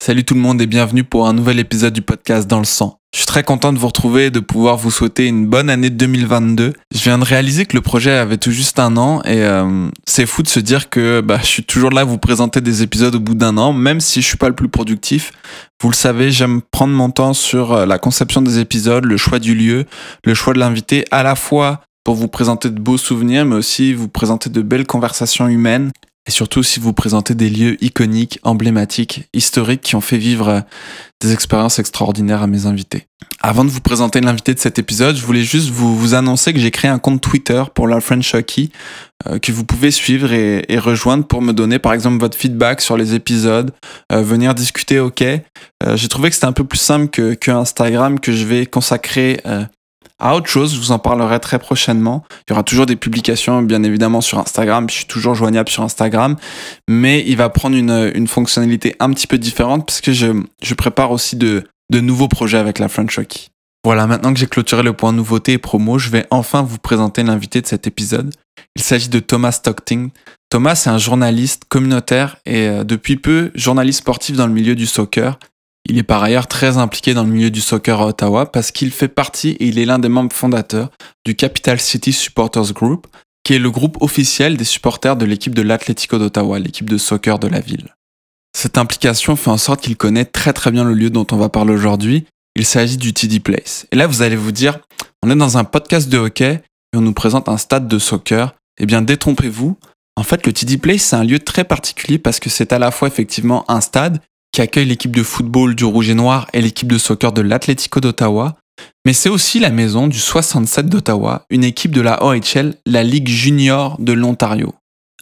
Salut tout le monde et bienvenue pour un nouvel épisode du podcast Dans le sang. Je suis très content de vous retrouver et de pouvoir vous souhaiter une bonne année 2022. Je viens de réaliser que le projet avait tout juste un an et euh, c'est fou de se dire que bah, je suis toujours là à vous présenter des épisodes au bout d'un an, même si je suis pas le plus productif. Vous le savez, j'aime prendre mon temps sur euh, la conception des épisodes, le choix du lieu, le choix de l'invité, à la fois pour vous présenter de beaux souvenirs, mais aussi vous présenter de belles conversations humaines et surtout si vous présentez des lieux iconiques, emblématiques, historiques qui ont fait vivre euh, des expériences extraordinaires à mes invités. Avant de vous présenter l'invité de cet épisode, je voulais juste vous, vous annoncer que j'ai créé un compte Twitter pour la French Hockey euh, que vous pouvez suivre et, et, rejoindre pour me donner par exemple votre feedback sur les épisodes, euh, venir discuter ok. Euh, j'ai trouvé que c'était un peu plus simple que, que Instagram que je vais consacrer euh, à autre chose, je vous en parlerai très prochainement. Il y aura toujours des publications, bien évidemment, sur Instagram. Je suis toujours joignable sur Instagram. Mais il va prendre une, fonctionnalité un petit peu différente parce que je, prépare aussi de, de nouveaux projets avec la French Hockey. Voilà, maintenant que j'ai clôturé le point nouveauté et promo, je vais enfin vous présenter l'invité de cet épisode. Il s'agit de Thomas Stockting. Thomas est un journaliste communautaire et euh, depuis peu journaliste sportif dans le milieu du soccer. Il est par ailleurs très impliqué dans le milieu du soccer à Ottawa parce qu'il fait partie et il est l'un des membres fondateurs du Capital City Supporters Group, qui est le groupe officiel des supporters de l'équipe de l'Atlético d'Ottawa, l'équipe de soccer de la ville. Cette implication fait en sorte qu'il connaît très très bien le lieu dont on va parler aujourd'hui. Il s'agit du TD Place. Et là, vous allez vous dire, on est dans un podcast de hockey et on nous présente un stade de soccer. Eh bien, détrompez-vous. En fait, le TD Place, c'est un lieu très particulier parce que c'est à la fois effectivement un stade qui accueille l'équipe de football du Rouge et Noir et l'équipe de soccer de l'Atlético d'Ottawa, mais c'est aussi la maison du 67 d'Ottawa, une équipe de la OHL, la Ligue junior de l'Ontario.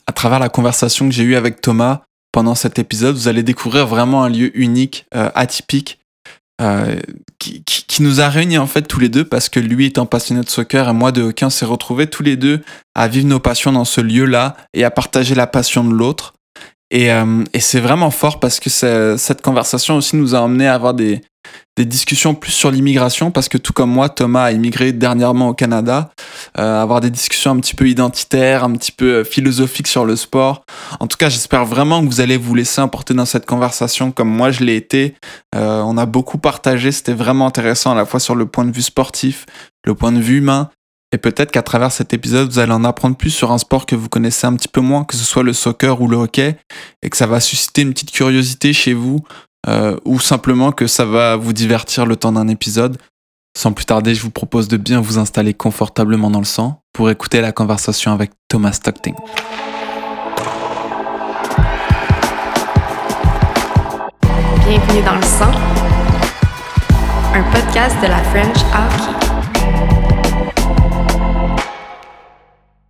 À travers la conversation que j'ai eue avec Thomas pendant cet épisode, vous allez découvrir vraiment un lieu unique, euh, atypique, euh, qui, qui, qui, nous a réunis en fait tous les deux parce que lui étant passionné de soccer et moi de hockey, on s'est retrouvés tous les deux à vivre nos passions dans ce lieu-là et à partager la passion de l'autre. Et, euh, et c'est vraiment fort parce que cette conversation aussi nous a emmené à avoir des, des discussions plus sur l'immigration parce que tout comme moi, Thomas a immigré dernièrement au Canada, euh, avoir des discussions un petit peu identitaires, un petit peu philosophiques sur le sport. En tout cas, j'espère vraiment que vous allez vous laisser emporter dans cette conversation comme moi je l'ai été. Euh, on a beaucoup partagé, c'était vraiment intéressant à la fois sur le point de vue sportif, le point de vue humain, et peut-être qu'à travers cet épisode, vous allez en apprendre plus sur un sport que vous connaissez un petit peu moins, que ce soit le soccer ou le hockey, et que ça va susciter une petite curiosité chez vous, euh, ou simplement que ça va vous divertir le temps d'un épisode. Sans plus tarder, je vous propose de bien vous installer confortablement dans le sang pour écouter la conversation avec Thomas Stockting. Bienvenue dans le sang, un podcast de la French Hockey.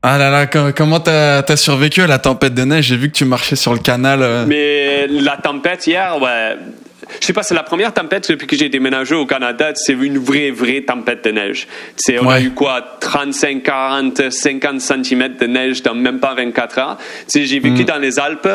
Ah là là, comment t'as as survécu à la tempête de neige? J'ai vu que tu marchais sur le canal. Euh... Mais la tempête hier, ouais. Je sais pas, c'est la première tempête depuis que j'ai déménagé au Canada. C'est une vraie, vraie tempête de neige. C'est, on Ouais. a eu quoi, 35, 40, 50 cm de neige dans même pas 24 heures. J'ai vécu dans les Alpes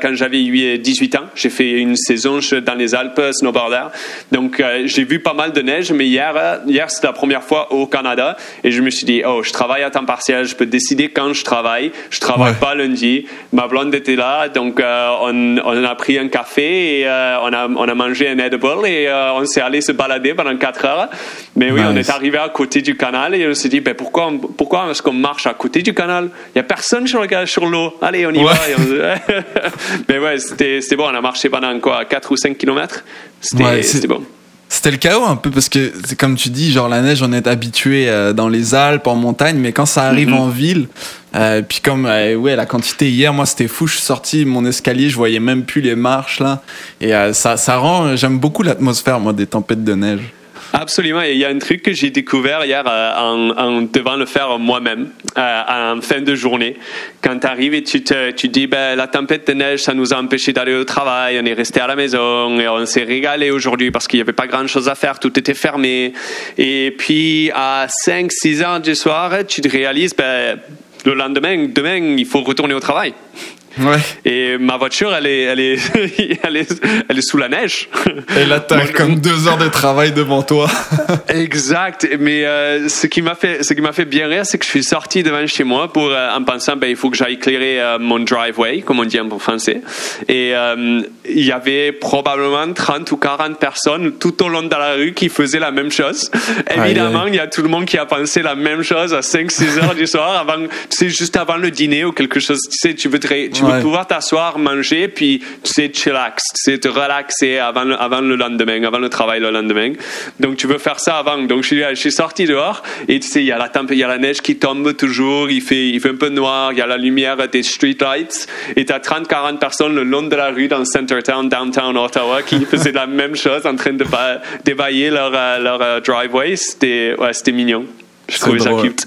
quand j'avais eu 18 ans. J'ai fait une saison dans les Alpes, snowboarder. Donc, euh, j'ai vu pas mal de neige, mais hier, euh, hier, c'était la première fois au Canada. Et je me suis dit, oh, je travaille à temps partiel, je peux décider quand je travaille. Je travaille Ouais. pas lundi. Ma blonde était là, donc euh, on, on a pris un café et euh, on, a, on a mangé un edible et euh, on s'est allé se balader pendant 4 heures. Mais oui, on est arrivé à côté du canal et on s'est dit, ben, pourquoi, on- pourquoi est-ce qu'on marche à côté du canal? Il y a personne sur, le, sur l'eau. Allez, on y Ouais. va. On- Mais ouais, c'était bon. On a marché pendant quoi 4 ou 5 kilomètres C'était Ouais, bon. C'était le chaos un peu parce que c'est comme tu dis, genre la neige, on est habitué euh, dans les Alpes, en montagne, mais quand ça arrive Mhm. en ville, euh, puis comme euh, ouais la quantité hier, moi c'était fou, je suis sorti mon escalier, je voyais même plus les marches là, et euh, ça ça rend, j'aime beaucoup l'atmosphère moi des tempêtes de neige. Absolument. Et il y a un truc que j'ai découvert hier euh, en, en devant le faire moi-même euh, en fin de journée. Quand tu arrives et tu te tu dis ben, la tempête de neige, ça nous a empêché d'aller au travail, on est resté à la maison et on s'est régalé aujourd'hui parce qu'il n'y avait pas grand-chose à faire, tout était fermé. Et puis à 5-6 heures du soir, tu te réalises ben, le lendemain, demain, il faut retourner au travail. Ouais. Et ma voiture, elle est, elle est, elle est, elle est sous la neige. Et là, t'as comme deux heures de travail devant toi. exact. Mais euh, ce qui m'a fait, ce qui m'a fait bien rire, c'est que je suis sorti devant chez moi pour euh, en pensant, ben il faut que j'aille éclairer euh, mon driveway, comme on dit en français. Et il y avait probablement 30 ou 40 personnes tout au long de la rue qui faisaient la même chose. Évidemment, il y a tout le monde qui a pensé la même chose à 5-6 heures du soir, avant, tu sais, juste avant le dîner ou quelque chose. Tu sais, tu veux, tu veux pouvoir t'asseoir, manger, puis tu sais, chillax, tu sais, te relaxer avant le, avant le lendemain, avant le travail le lendemain. Donc, tu veux faire ça avant. Donc, je suis, je suis sorti dehors et tu sais, il y a la tempe, il y a la neige qui tombe toujours, il fait, il fait un peu noir, il y a la lumière des street lights et tu as 30, 40 personnes le long de la rue dans Centertown, downtown Ottawa qui faisaient la même chose en train de d'évailler leur, euh, leur euh, driveway. C'était, ouais, c'était mignon. Je trouvais ça cute.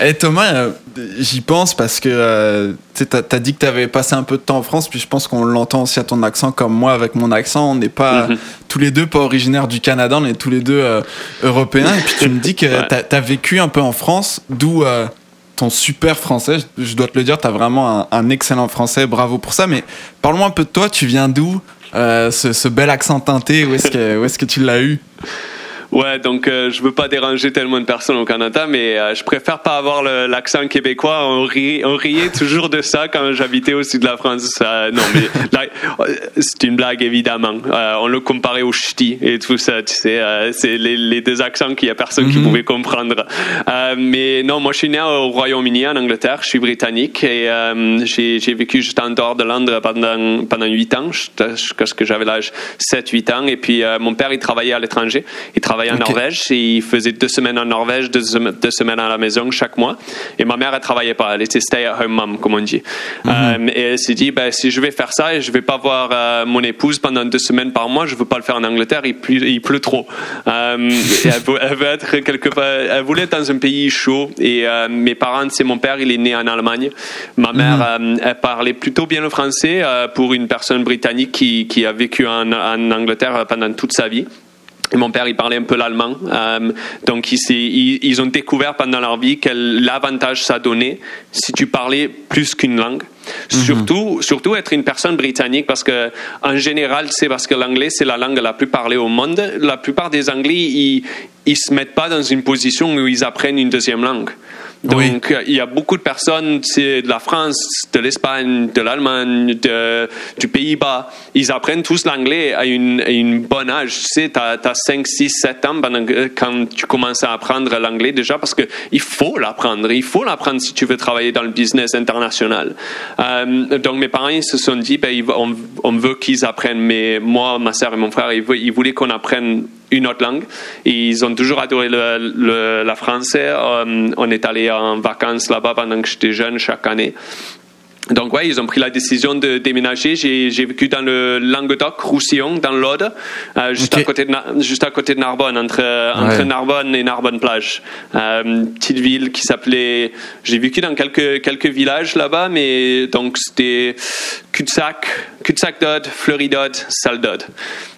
Et eh, Thomas, euh, j'y pense parce que euh, tu as, dit que tu avais passé un peu de temps en France, puis je pense qu'on l'entend aussi à ton accent, comme moi avec mon accent. On n'est pas mhm. tous les deux pas originaires du Canada, on est tous les deux euh, européens. Et puis tu me dis que tu as, vécu un peu en France, d'où ton super français. Je, dois te le dire, tu as vraiment un, excellent français, bravo pour ça. Mais parle-moi un peu de toi, tu viens d'où ce, bel accent teinté, où est-ce que, est que tu l'as eu? Ouais, donc euh, je veux pas déranger tellement de personnes au Canada, mais euh, je préfère pas avoir l'accent québécois. On, on riait toujours de ça quand j'habitais au sud de la France. Euh, non, mais c'est une blague évidemment. on le comparait au ch'ti et tout ça. Tu sais, c'est les, les, deux accents qu'il y a personne qui mhm. pouvait comprendre. mais non, moi je suis né au Royaume-Uni en Angleterre. Je suis britannique et j'ai vécu juste en dehors de Londres pendant pendant huit ans, jusqu'à ce que j'avais l'âge 7-8 ans. Et puis mon père il travaillait à l'étranger. Il travaillait en Norvège et il faisait deux semaines en Norvège, deux, semaines à la maison chaque mois. Et ma mère, elle travaillait pas. Elle était stay-at-home mom, comme on dit. Mhm. Euh, et elle s'est dit, ben, si je vais faire ça et je vais pas voir euh, mon épouse pendant deux semaines par mois, je veux pas le faire en Angleterre, il pleut, il pleut trop. Euh, elle, veut être quelque part, elle voulait être dans un pays chaud. Et mes parents, c'est mon père, il est né en Allemagne. Ma mère, mhm. elle parlait plutôt bien le français pour une personne britannique qui, qui a vécu en, en Angleterre pendant toute sa vie. Et mon père, il parlait un peu l'allemand. Euh, donc, ils, ils, ont découvert pendant leur vie quel avantage ça donnait si tu parlais plus qu'une langue. Mhm. Surtout, surtout être une personne britannique parce que, en général, c'est parce que l'anglais, c'est la langue la plus parlée au monde. La plupart des Anglais, ils, ils se mettent pas dans une position où ils apprennent une deuxième langue. Donc, il y a beaucoup de personnes de la France, de l'Espagne, de l'Allemagne, du Pays-Bas. Ils apprennent tous l'anglais à une, une bonne âge. Tu sais, tu as, 5, 6, 7 ans quand tu commences à apprendre l'anglais déjà parce qu'il faut l'apprendre. Il faut l'apprendre si tu veux travailler dans le business international. Euh, donc, mes parents ils se sont dit, ben, on, veut qu'ils apprennent. Mais moi, ma soeur et mon frère, ils voulaient qu'on apprenne une autre langue. ils ont toujours adoré le, la français. Euh, on est allé en vacances là-bas pendant que j'étais jeune chaque année. Donc ouais, ils ont pris la décision de déménager. J'ai vécu dans le Languedoc, Roussillon, dans l'Aude, euh, juste à côté de juste à côté de Narbonne, entre entre Narbonne et Narbonne plage. Euh, petite ville qui s'appelait. J'ai vécu dans quelques quelques villages là-bas, mais donc c'était cul-de-sac, cul-de-sac d'Aude, Fleury-d'Aude, Salle d'Aude,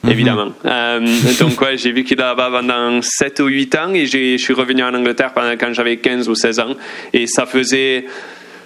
mhm. évidemment. Euh, donc ouais, j'ai vécu là-bas pendant 7 ou 8 ans et je suis revenu en Angleterre pendant, quand j'avais 15 ou 16 ans et ça faisait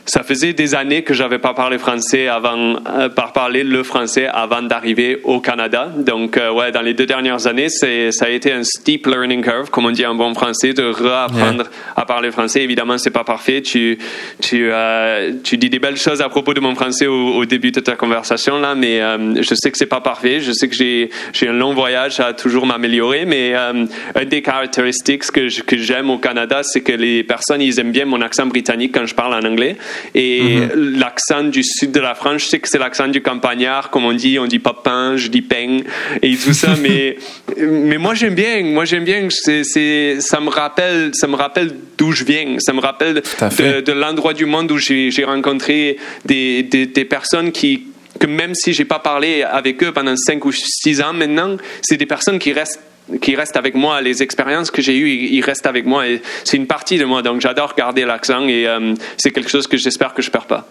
ça faisait des années que j'avais pas parlé français avant, euh, par parler le français avant d'arriver au Canada. Donc, euh, ouais, dans les deux dernières années, c'est, ça a été un steep learning curve, comme on dit en bon français, de reapprendre à parler français. Évidemment, c'est pas parfait. Tu, tu, euh, tu dis des belles choses à propos de mon français au, début de ta conversation là, mais je sais que c'est pas parfait. Je sais que j'ai, j'ai un long voyage à toujours m'améliorer, mais une des caractéristiques que, que j'aime au Canada, c'est que les personnes, ils aiment bien mon accent britannique quand je parle en anglais. Et mhm. l'accent du sud de la France, je sais que c'est l'accent du campagnard, comme on dit, on dit pas pain, je dis pain, et tout ça, mais, mais moi j'aime bien, moi j'aime bien, c'est, ça me rappelle, ça me rappelle d'où je viens, ça me rappelle de, l'endroit du monde où j'ai, rencontré des, des, des personnes qui, que même si j'ai pas parlé avec eux pendant 5 ou 6 ans maintenant, c'est des personnes qui restent qui restent avec moi, les expériences que j'ai eues, ils restent avec moi et c'est une partie de moi. Donc j'adore garder l'accent et euh, c'est quelque chose que j'espère que je perds pas.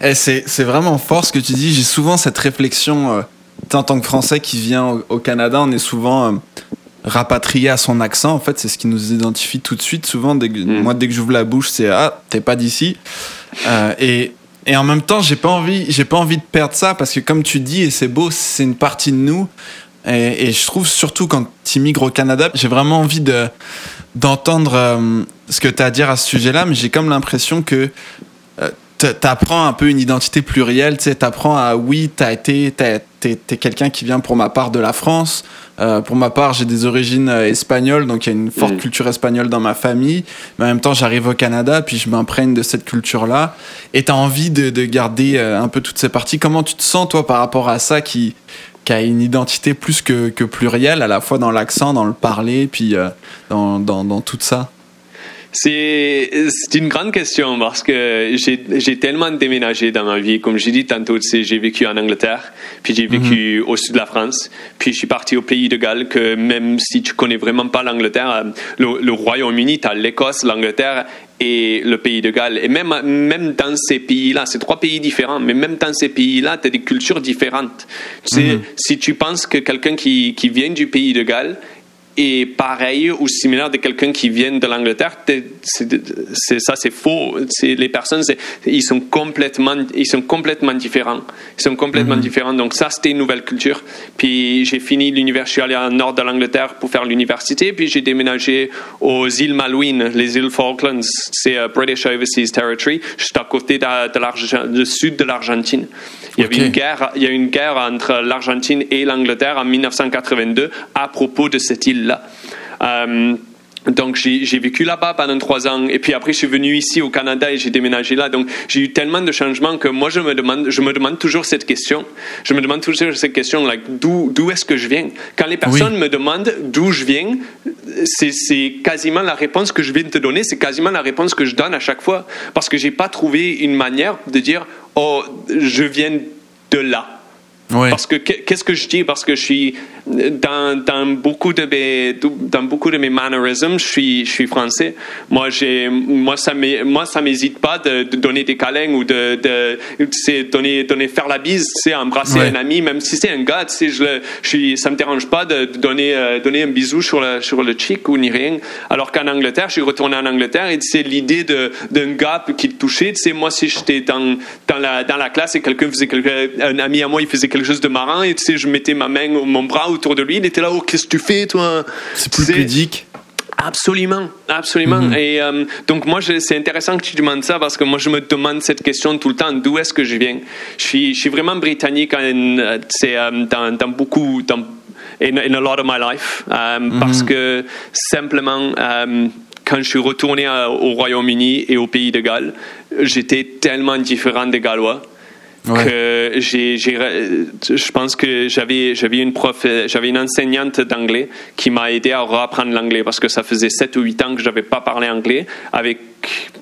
Eh, c'est vraiment fort ce que tu dis. J'ai souvent cette réflexion, euh, en tant que Français qui vient au, Canada, on est souvent euh, rapatrié à son accent. En fait, c'est ce qui nous identifie tout de suite. Souvent, dès mm. moi, dès que j'ouvre la bouche, c'est Ah, t'es pas d'ici. et Et en même temps, j'ai pas envie, j'ai pas envie de perdre ça parce que comme tu dis, et c'est beau, c'est une partie de nous. Et, et je trouve surtout quand tu immigres au Canada, j'ai vraiment envie de d'entendre euh, ce que tu as à dire à ce sujet-là, mais j'ai comme l'impression que euh, t'apprends un peu une identité plurielle, tu sais, t'apprends à oui, t'as été, t'es, quelqu'un qui vient pour ma part de la France. Euh, pour ma part, j'ai des origines euh, espagnoles, donc il y a une forte mm. culture espagnole dans ma famille. Mais en même temps, j'arrive au Canada, puis je m'imprègne de cette culture-là. Et t'as envie de, de garder un peu toutes ces parties. Comment tu te sens, toi, par rapport à ça qui, qui a une identité plus que, plurielle, à la fois dans l'accent, dans le parler, puis euh, dans, dans, tout ça c'est une grande question parce que j'ai tellement déménagé dans ma vie. Comme j'ai dit tantôt, j'ai vécu en Angleterre, puis j'ai vécu mhm. au sud de la France, puis je suis parti au pays de Galles, que même si tu connais vraiment pas l'Angleterre, le, le Royaume-Uni, tu as l'Écosse, l'Angleterre et le pays de Galles. Et même, même dans ces pays-là, c'est trois pays différents, mais même dans ces pays-là, tu as des cultures différentes. Tu sais, mhm. Si tu penses que quelqu'un qui, qui vient du pays de Galles est pareil ou similaire de quelqu'un qui vient de l'Angleterre, c'est, ça c'est faux. Les personnes, ils sont complètement, ils sont complètement différents. Ils sont complètement mhm. différents. Donc ça, c'était une nouvelle culture. Puis j'ai fini l'université, je suis allé au nord de l'Angleterre pour faire l'université, puis j'ai déménagé aux îles Malouines, les îles Falklands. C'est uh, British Overseas Territory, juste à côté de, sud de l'Argentine. Il y avait une guerre, il y a une guerre entre l'Argentine et l'Angleterre en 1982 à propos de cette île-là. Euh, donc j'ai vécu là-bas pendant trois ans et puis après je suis venu ici au Canada et j'ai déménagé là. Donc j'ai eu tellement de changements que moi je me demande, je me demande toujours cette question. Je me demande toujours cette question, like, d'où est-ce que je viens? Quand les personnes me demandent d'où je viens, c'est quasiment la réponse que je viens de te donner, c'est quasiment la réponse que je donne à chaque fois parce que j'ai pas trouvé une manière de dire oh je viens de là. Parce que qu'est-ce que je dis? Parce que je suis dans, dans, beaucoup de mes dans beaucoup de mes mannerisms, je suis je suis français. Moi j'ai moi ça moi ça m'hésite pas de, donner des câlins ou de, de donner donner faire la bise, c'est embrasser un ami même si c'est un gars, sais je, je suis ça me dérange pas de, donner euh, donner un bisou sur le sur le cheek ou ni rien. Alors qu'en Angleterre, je suis retourné en Angleterre et c'est l'idée de d'un gars qui te touchait, sais moi si j'étais dans dans la dans la classe et quelqu'un faisait quelque, un ami à moi il faisait quelque chose de marrant et tu sais je mettais ma main mon bras autour de lui. Il était là, oh, qu'est-ce que tu fais, toi? C'est plus pudique. Absolument, absolument. Mhm. Et euh, donc moi, c'est intéressant que tu demandes ça parce que moi, je me demande cette question tout le temps d'où est-ce que je viens? Je suis, je suis vraiment britannique. Euh, c'est euh, dans, dans, beaucoup, dans in, a lot of my life, mhm. parce que simplement quand je suis retourné au Royaume-Uni et au pays de Galles, j'étais tellement différent des Gallois que j'ai, je pense que j'avais, j'avais une prof, j'avais une enseignante d'anglais qui m'a aidé à reapprendre l'anglais parce que ça faisait 7 ou 8 ans que j'avais pas parlé anglais avec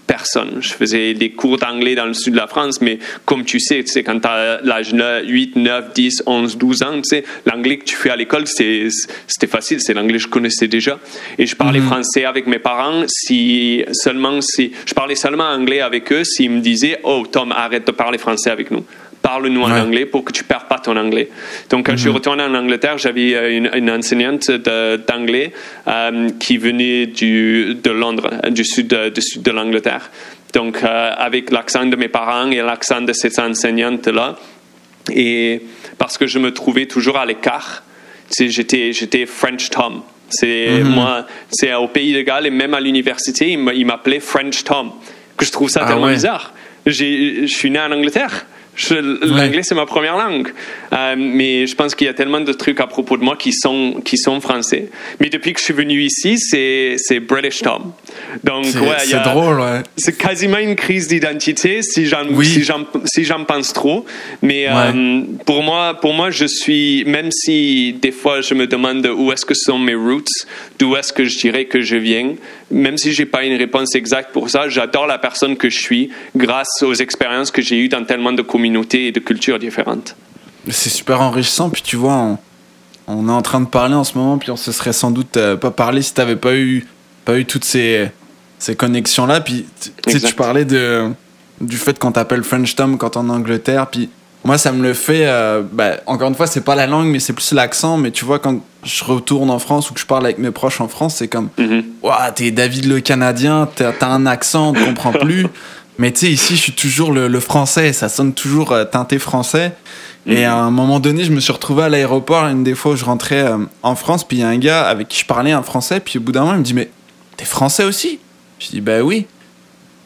personne. Je faisais des cours d'anglais dans le sud de la France, mais comme tu sais, tu sais quand tu as l'âge 8, 9, 10, 11, 12 ans, tu sais, l'anglais que tu fais à l'école, c'était facile, c'est l'anglais que je connaissais déjà. Et je parlais mhm. français avec mes parents, si seulement si, je parlais seulement anglais avec eux s'ils me disaient, oh Tom, arrête de parler français avec nous parle-nous en anglais pour que tu ne perds pas ton anglais. Donc, quand je suis mhm. retourné en Angleterre, j'avais euh, une, enseignante d'anglais euh, qui venait du, de Londres, du sud de, du sud de l'Angleterre. Donc, euh, avec l'accent de mes parents et l'accent de cette enseignante-là, et parce que je me trouvais toujours à l'écart, j'étais, j'étais French Tom. C'est mhm. moi, c'est au pays de Galles et même à l'université, il m'appelait French Tom. Que je trouve ça ah tellement bizarre. Je suis né en Angleterre. L'anglais, c'est ma première langue. Euh, mais je pense qu'il y a tellement de trucs à propos de moi qui sont, qui sont français. Mais depuis que je suis venu ici, c'est British Tom. Donc, ouais, c'est drôle, ouais. C'est quasiment une crise d'identité si j'en si si pense trop. Mais euh, pour, moi, pour moi, je suis, même si des fois je me demande où est-ce que sont mes roots, d'où est-ce que je dirais que je viens, même si j'ai pas une réponse exacte pour ça, j'adore la personne que je suis grâce aux expériences que j'ai eues dans tellement de communautés et de cultures différentes. C'est super enrichissant. Puis tu vois, on, est en train de parler en ce moment, puis on se serait sans doute euh, pas parlé si tu n'avais pas eu, pas eu toutes ces, ces connexions-là. Puis tu parlais de, du fait qu'on t'appelle French Tom quand en Angleterre. Puis moi, ça me le fait. Euh, bah, encore une fois, c'est pas la langue, mais c'est plus l'accent. Mais tu vois, quand je retourne en France ou que je parle avec mes proches en France, c'est comme, mm t'es David le Canadien, t'as as un accent, on ne comprend plus. Mais tu sais, ici, je suis toujours le, le français, ça sonne toujours euh, teinté français. Et Mhm. à un moment donné, je me suis retrouvé à l'aéroport une des fois où je rentrais euh, en France, puis il y a un gars avec qui je parlais un français, puis au bout d'un moment, il me dit Mais t'es français aussi? Je dis Bah oui.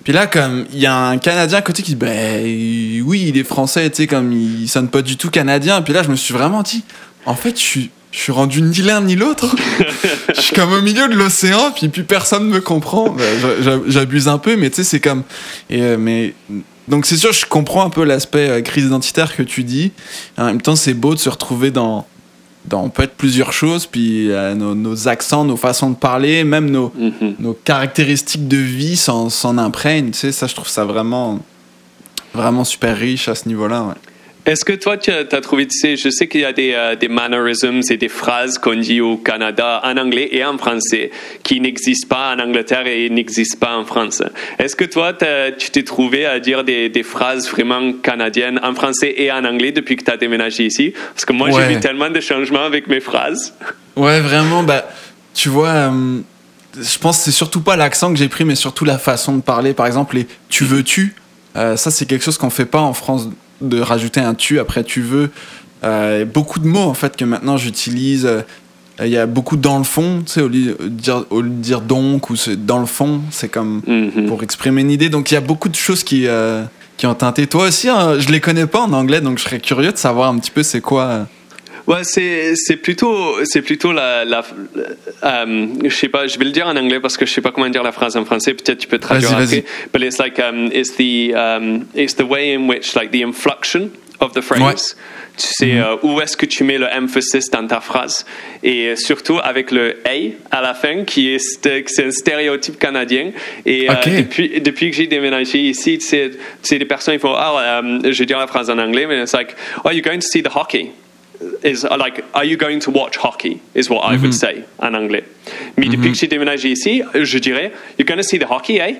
Puis là, comme il y a un Canadien à côté qui dit Bah oui, il est français, tu sais, comme il sonne pas du tout canadien. Puis là, je me suis vraiment dit En fait, je suis. Je suis rendu ni l'un ni l'autre. je suis comme au milieu de l'océan, puis plus personne me comprend. Bah, j'a- j'a- J'abuse un peu, mais tu sais, c'est comme. Et, euh, mais donc c'est sûr, je comprends un peu l'aspect euh, crise identitaire que tu dis. En même temps, c'est beau de se retrouver dans, dans peut-être plusieurs choses, puis euh, nos, nos accents, nos façons de parler, même nos, Mhm. nos caractéristiques de vie s'en, s'en imprègnent. Tu sais, ça, je trouve ça vraiment, vraiment super riche à ce niveau-là. ouais. Est-ce que toi, tu as, trouvé, tu sais, je sais qu'il y a des, euh, des mannerisms et des phrases qu'on dit au Canada en anglais et en français qui n'existent pas en Angleterre et n'existent pas en France. Est-ce que toi, tu t'es trouvé à dire des, des phrases vraiment canadiennes en français et en anglais depuis que tu as déménagé ici? Parce que moi, Ouais. j'ai vu tellement de changements avec mes phrases. Ouais, vraiment, bah, tu vois, euh, je pense que c'est surtout pas l'accent que j'ai pris, mais surtout la façon de parler. Par exemple, les tu veux-tu, euh, ça, c'est quelque chose qu'on fait pas en France, de rajouter un tu après tu veux. Euh, beaucoup de mots, en fait, que maintenant j'utilise. euh, Il y a beaucoup dans le fond, tu sais, au lieu de dire, au lieu de dire donc ou dans le fond, c'est comme Mhm. pour exprimer une idée. Donc il y a beaucoup de choses qui, euh, qui ont teinté. Toi aussi, hein, je les connais pas en anglais, donc je serais curieux de savoir un petit peu c'est quoi. Ouais, c'est c'est plutôt c'est plutôt la la euh, je sais pas, je vais le dire en anglais parce que je sais pas comment dire la phrase en français. Peut-être tu peux traduire Vas-y, après. vas-y. But it's like um, it's the um, it's the way in which like the inflection of the phrase. Ouais. Tu sais euh, où est-ce que tu mets le emphasis dans ta phrase? Et surtout avec le a à la fin qui est st- c'est un stéréotype canadien et euh, depuis depuis que j'ai déménagé ici, tu sais, tu sais, les personnes ils font ah je vais dire la phrase en anglais mais it's like oh you're going to see the hockey is uh, like, are you going to watch hockey? Is what I would say en anglais. Mais depuis que j'ai déménagé ici, je dirais, you're going to see the hockey, eh?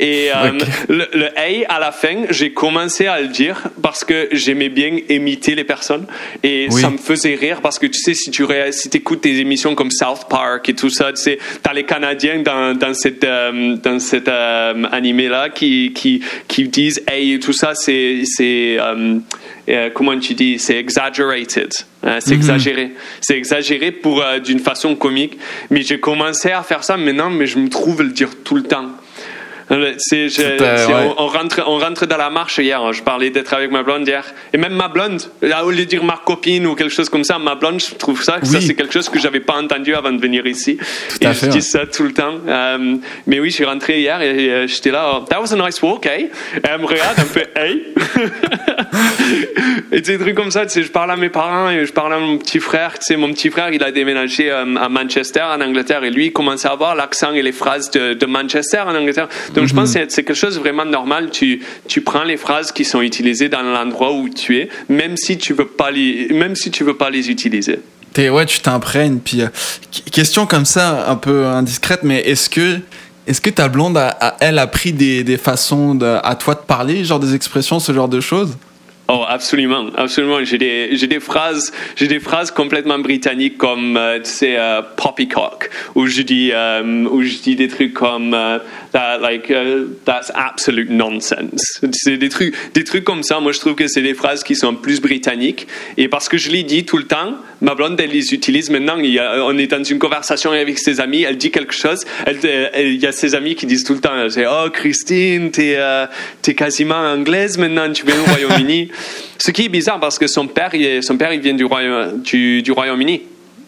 Et euh, le, le hey à la fin, j'ai commencé à le dire parce que j'aimais bien imiter les personnes et Oui. ça me faisait rire parce que tu sais, si tu si écoutes des émissions comme South Park et tout ça, tu sais, t'as les Canadiens dans, dans cette, euh, dans cet euh, animé-là qui, qui, qui disent hey et tout ça, c'est, c'est euh, euh, comment tu dis, c'est exaggerated. Hein, c'est exagéré. C'est exagéré pour euh, d'une façon comique. Mais j'ai commencé à faire ça maintenant, mais je me trouve le dire tout le temps. Euh, C'est, je- C'est, euh, c'est- ouais. on, on rentre, on rentre dans la marche hier. hein. Je parlais d'être avec ma blonde hier. Et même ma blonde, là, au lieu de dire ma copine ou quelque chose comme ça, ma blonde, je trouve ça, que ça Oui. c'est quelque chose que j'avais pas entendu avant de venir ici. et fait, je dis ouais. ça tout le temps. Euh, mais oui, je suis rentré hier et euh, j'étais là. oh, That was a nice walk, eh? Elle me regarde, me fait hey. et des trucs comme ça, tu sais, je parle à mes parents et je parle à mon petit frère. Tu sais, mon petit frère, il a déménagé à Manchester, en Angleterre, et lui, il commençait à avoir l'accent et les phrases de, de Manchester en Angleterre. Donc, je pense que c'est- quelque chose de vraiment normal. Tu, tu prends les phrases qui sont utilisées dans l'endroit où tu es, même si tu veux pas les, même si tu veux pas les utiliser. T'es- ouais, tu t'imprègnes. Puis, euh, qu- question comme ça, un peu indiscrète, mais est-ce que, est-ce que ta blonde, a, a- elle, a pris des, des façons de, à toi de parler, genre des expressions, ce genre de choses? Oh, absolument, absolument. J'ai des, j'ai des phrases, j'ai des phrases complètement britanniques comme, euh, tu sais, euh, poppycock, où je dis, euh, où je dis des trucs comme, euh, that, like, uh, that's absolute nonsense. C'est des trucs, des trucs comme ça. Moi, je trouve que c'est des phrases qui sont plus britanniques. Et parce que je les dis tout le temps, ma blonde, elle les utilise maintenant. On est dans une conversation avec ses amis, elle dit quelque chose, elle, elle- il y a ses amis qui disent tout le temps, c'est, oh, Christine, t'es, euh, t'es quasiment anglaise maintenant, tu viens au Royaume-Uni. Ce qui est bizarre parce que son père, il, son père, il vient du, Royaume, du, du Royaume-Uni.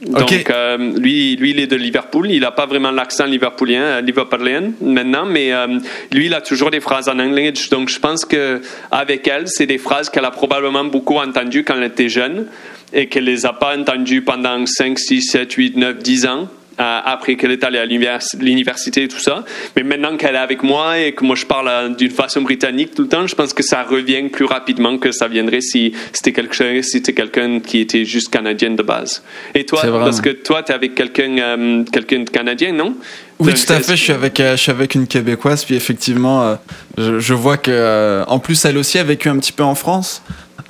Donc, euh, lui, lui, il est de Liverpool. Il n'a pas vraiment l'accent liverpoolien, euh, liverpoolien maintenant, mais euh, lui, il a toujours des phrases en anglais. Donc, je pense que avec elle, c'est des phrases qu'elle a probablement beaucoup entendues quand elle était jeune et qu'elle les a pas entendues pendant 5, 6, 7, 8, 9, 10 ans. Après qu'elle est allée à l'univers- l'université et tout ça. Mais maintenant qu'elle est avec moi et que moi je parle euh, d'une façon britannique tout le temps, je pense que ça revient plus rapidement que ça viendrait si c'était quelque chose, si quelqu'un qui était juste canadien de base. Et toi, parce que toi, tu es avec quelqu'un euh, quelqu'un de canadien, non? Oui, tout à fait. Je suis avec, euh, je suis avec une québécoise, puis effectivement, je, je vois que, en plus, elle aussi a vécu un petit peu en France.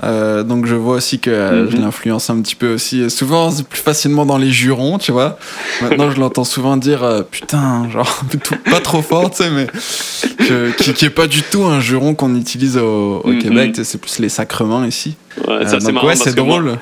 Euh, donc je vois aussi que euh, je l'influence un petit peu aussi. Souvent, c'est plus facilement dans les jurons, tu vois. Maintenant, je l'entends souvent dire euh, putain, genre pas trop fort, tu sais, mais qui, qui est pas du tout un juron qu'on utilise au, au Québec. C'est plus les sacrements ici. Ouais, c'est. Ouais, drôle. Moi,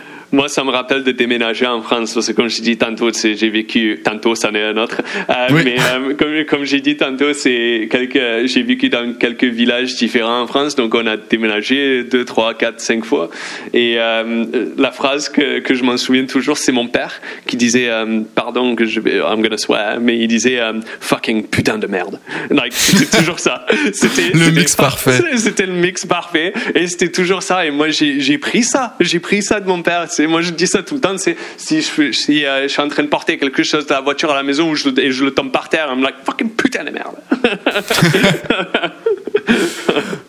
ça me rappelle de déménager en France, parce que comme je dis tantôt, j'ai vécu, tantôt, ça en est un autre, euh, mais euh, comme, comme j'ai dit tantôt, c'est quelques, j'ai vécu dans quelques villages différents en France, donc on a déménagé deux, trois, quatre, cinq fois. Et euh, la phrase que, que je m'en souviens toujours, c'est mon père qui disait, pardon que je vais, I'm gonna swear, mais il disait fucking putain de merde. Like, c'était toujours ça. C'était le mix parfait. C'était le mix parfait, et c'était toujours ça. Et moi, j'ai pris ça, j'ai pris ça de mon père moi je dis ça tout le temps, c'est si, je, si euh, je suis en train de porter quelque chose de la voiture à la maison je, et je le tombe par terre, I'm like fucking putain de merde.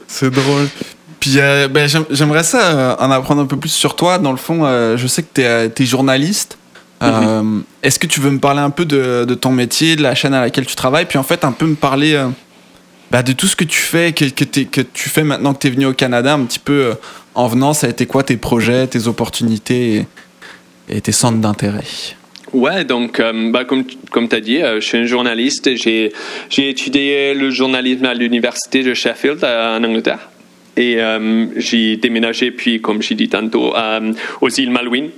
c'est drôle. Puis euh, ben, j'aimerais ça euh, en apprendre un peu plus sur toi. Dans le fond, je sais que tu es, journaliste. Mm-hmm. Est-ce que tu veux me parler un peu de, de, ton métier, de la chaîne à laquelle tu travailles, puis en fait un peu me parler bah, de tout ce que tu fais, que, que, que tu fais maintenant que tu es venu au Canada, un petit peu en venant, ça a été quoi tes projets, tes opportunités et, tes centres d'intérêt? Ouais, donc euh, bah, comme, comme tu as dit, euh, je suis un journaliste. J'ai, j'ai étudié le journalisme à l'université de Sheffield en Angleterre. Et euh, j'ai déménagé, puis comme j'ai dit tantôt, aux îles Malouines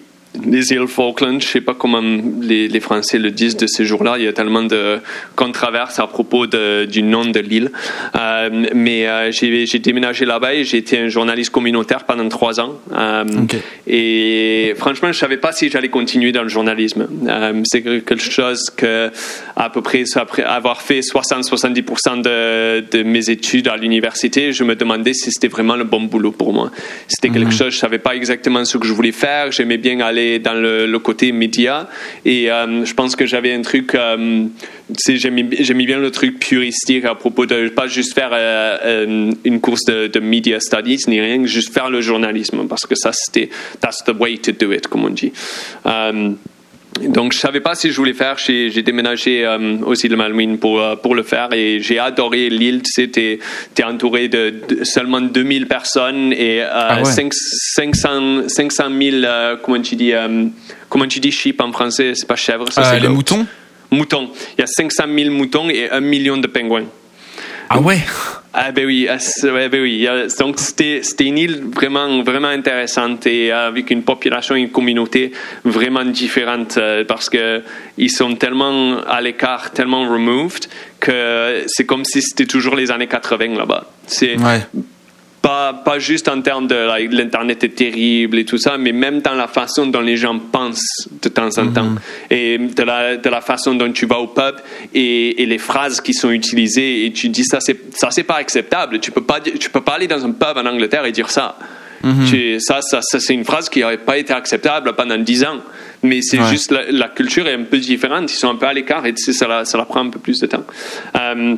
les îles Falkland, je sais pas comment les, les, Français le disent de ces jours-là. Il y a tellement de controverses à propos de, du nom de l'île. Euh, mais euh, j'ai déménagé là-bas et j'ai été un journaliste communautaire pendant trois ans. Euh, Et franchement, je savais pas si j'allais continuer dans le journalisme. Euh, C'est quelque chose que, à peu près après avoir fait 60-70% de, de, mes études à l'université, je me demandais si c'était vraiment le bon boulot pour moi. C'était quelque chose, je savais pas exactement ce que je voulais faire. J'aimais bien aller dans le, côté média. Et euh, je pense que j'avais un truc, euh, j'aimais bien le truc puristique à propos de pas juste faire euh, une course de, de, media studies ni rien, juste faire le journalisme parce que ça c'était that's the way to do it, comme on dit. Donc, je savais pas si je voulais faire. J'ai déménagé euh, aux îles Malouines pour, euh, pour le faire et j'ai adoré l'île. Tu sais, es, entouré de, seulement 2000 personnes et euh, ah 500, 500 000, comment tu dis, comment tu dis sheep en français? C'est pas chèvre, ça c'est Les moutons? Moutons. Il y a 500 000 moutons et un million de pingouins. Ah ouais? Ah ben oui, ah, ben oui. Donc c'était une île vraiment vraiment intéressante et avec une population, une communauté vraiment différente euh, parce que ils sont tellement à l'écart, tellement removed que c'est comme si c'était toujours les années 80 là-bas. C'est pas, pas juste en termes de l'Internet est terrible et tout ça, mais même dans la façon dont les gens pensent de temps en temps. Mhm. Et de la, de la façon dont tu vas au pub et, et les phrases qui sont utilisées et tu dis ça, c'est, ça, c'est pas acceptable. Tu peux pas, tu peux pas aller dans un pub en Angleterre et dire ça. Mhm. ça, ça, ça c'est une phrase qui n'aurait pas été acceptable pendant dix ans. Mais c'est juste la, culture est un peu différente. Ils sont un peu à l'écart et ça, ça leur prend un peu plus de temps. Euh,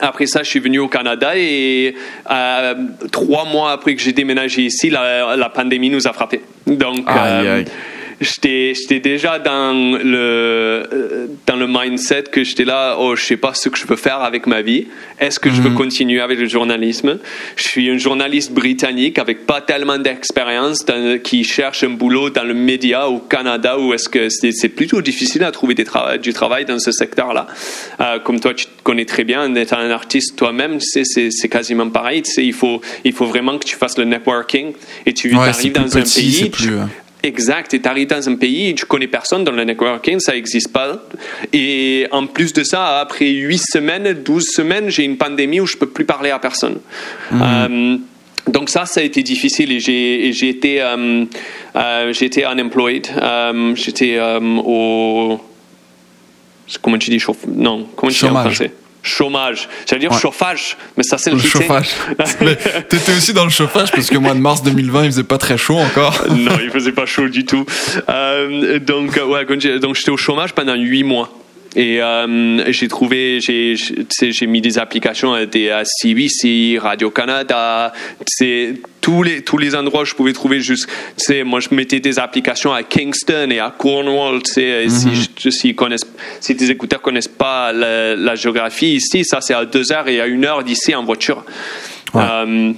après ça, je suis venu au Canada et euh, trois mois après que j'ai déménagé ici, la, la, pandémie nous a frappés. Donc, euh, j'étais déjà dans le dans le mindset que j'étais là oh je sais pas ce que je veux faire avec ma vie. Est-ce que je veux mhm. continuer avec le journalisme? Je suis un journaliste britannique avec pas tellement d'expérience qui cherche un boulot dans le média au Canada où est-ce que c'est plutôt difficile à trouver des du travail dans ce secteur là euh, comme toi tu connais très bien étant un artiste toi-même c'est quasiment pareil il faut il faut vraiment que tu fasses le networking et tu arrives dans un pays Exact. Et tu arrives dans un pays, tu connais personne dans le networking, ça n'existe pas. Et en plus de ça, après 8 semaines, 12 semaines, j'ai une pandémie où je peux plus parler à personne. Mhm. Euh, donc ça, ça a été difficile et j'ai été, euh, euh, j'étais unemployed. j'étais au... Comment tu dis Non, comment tu dis en français? Chômage. J'allais dire chauffage, mais ça c'est le, chauffage. T'étais aussi dans le chauffage parce que mois de mars 2020 il faisait pas très chaud encore. non, il faisait pas chaud du tout. Euh, donc ouais, donc j'étais au chômage pendant huit mois. Et euh, j'ai trouvé, j'ai, j'ai mis des applications à, des, à CBC, Radio-Canada, c'est tous les, tous les endroits où je pouvais trouver juste, tu moi je mettais des applications à Kingston et à Cornwall, sais, si, mhm. si, connaissent, si tes écouteurs connaissent pas la, géographie ici, ça c'est à deux heures et à une heure d'ici en voiture. Euh,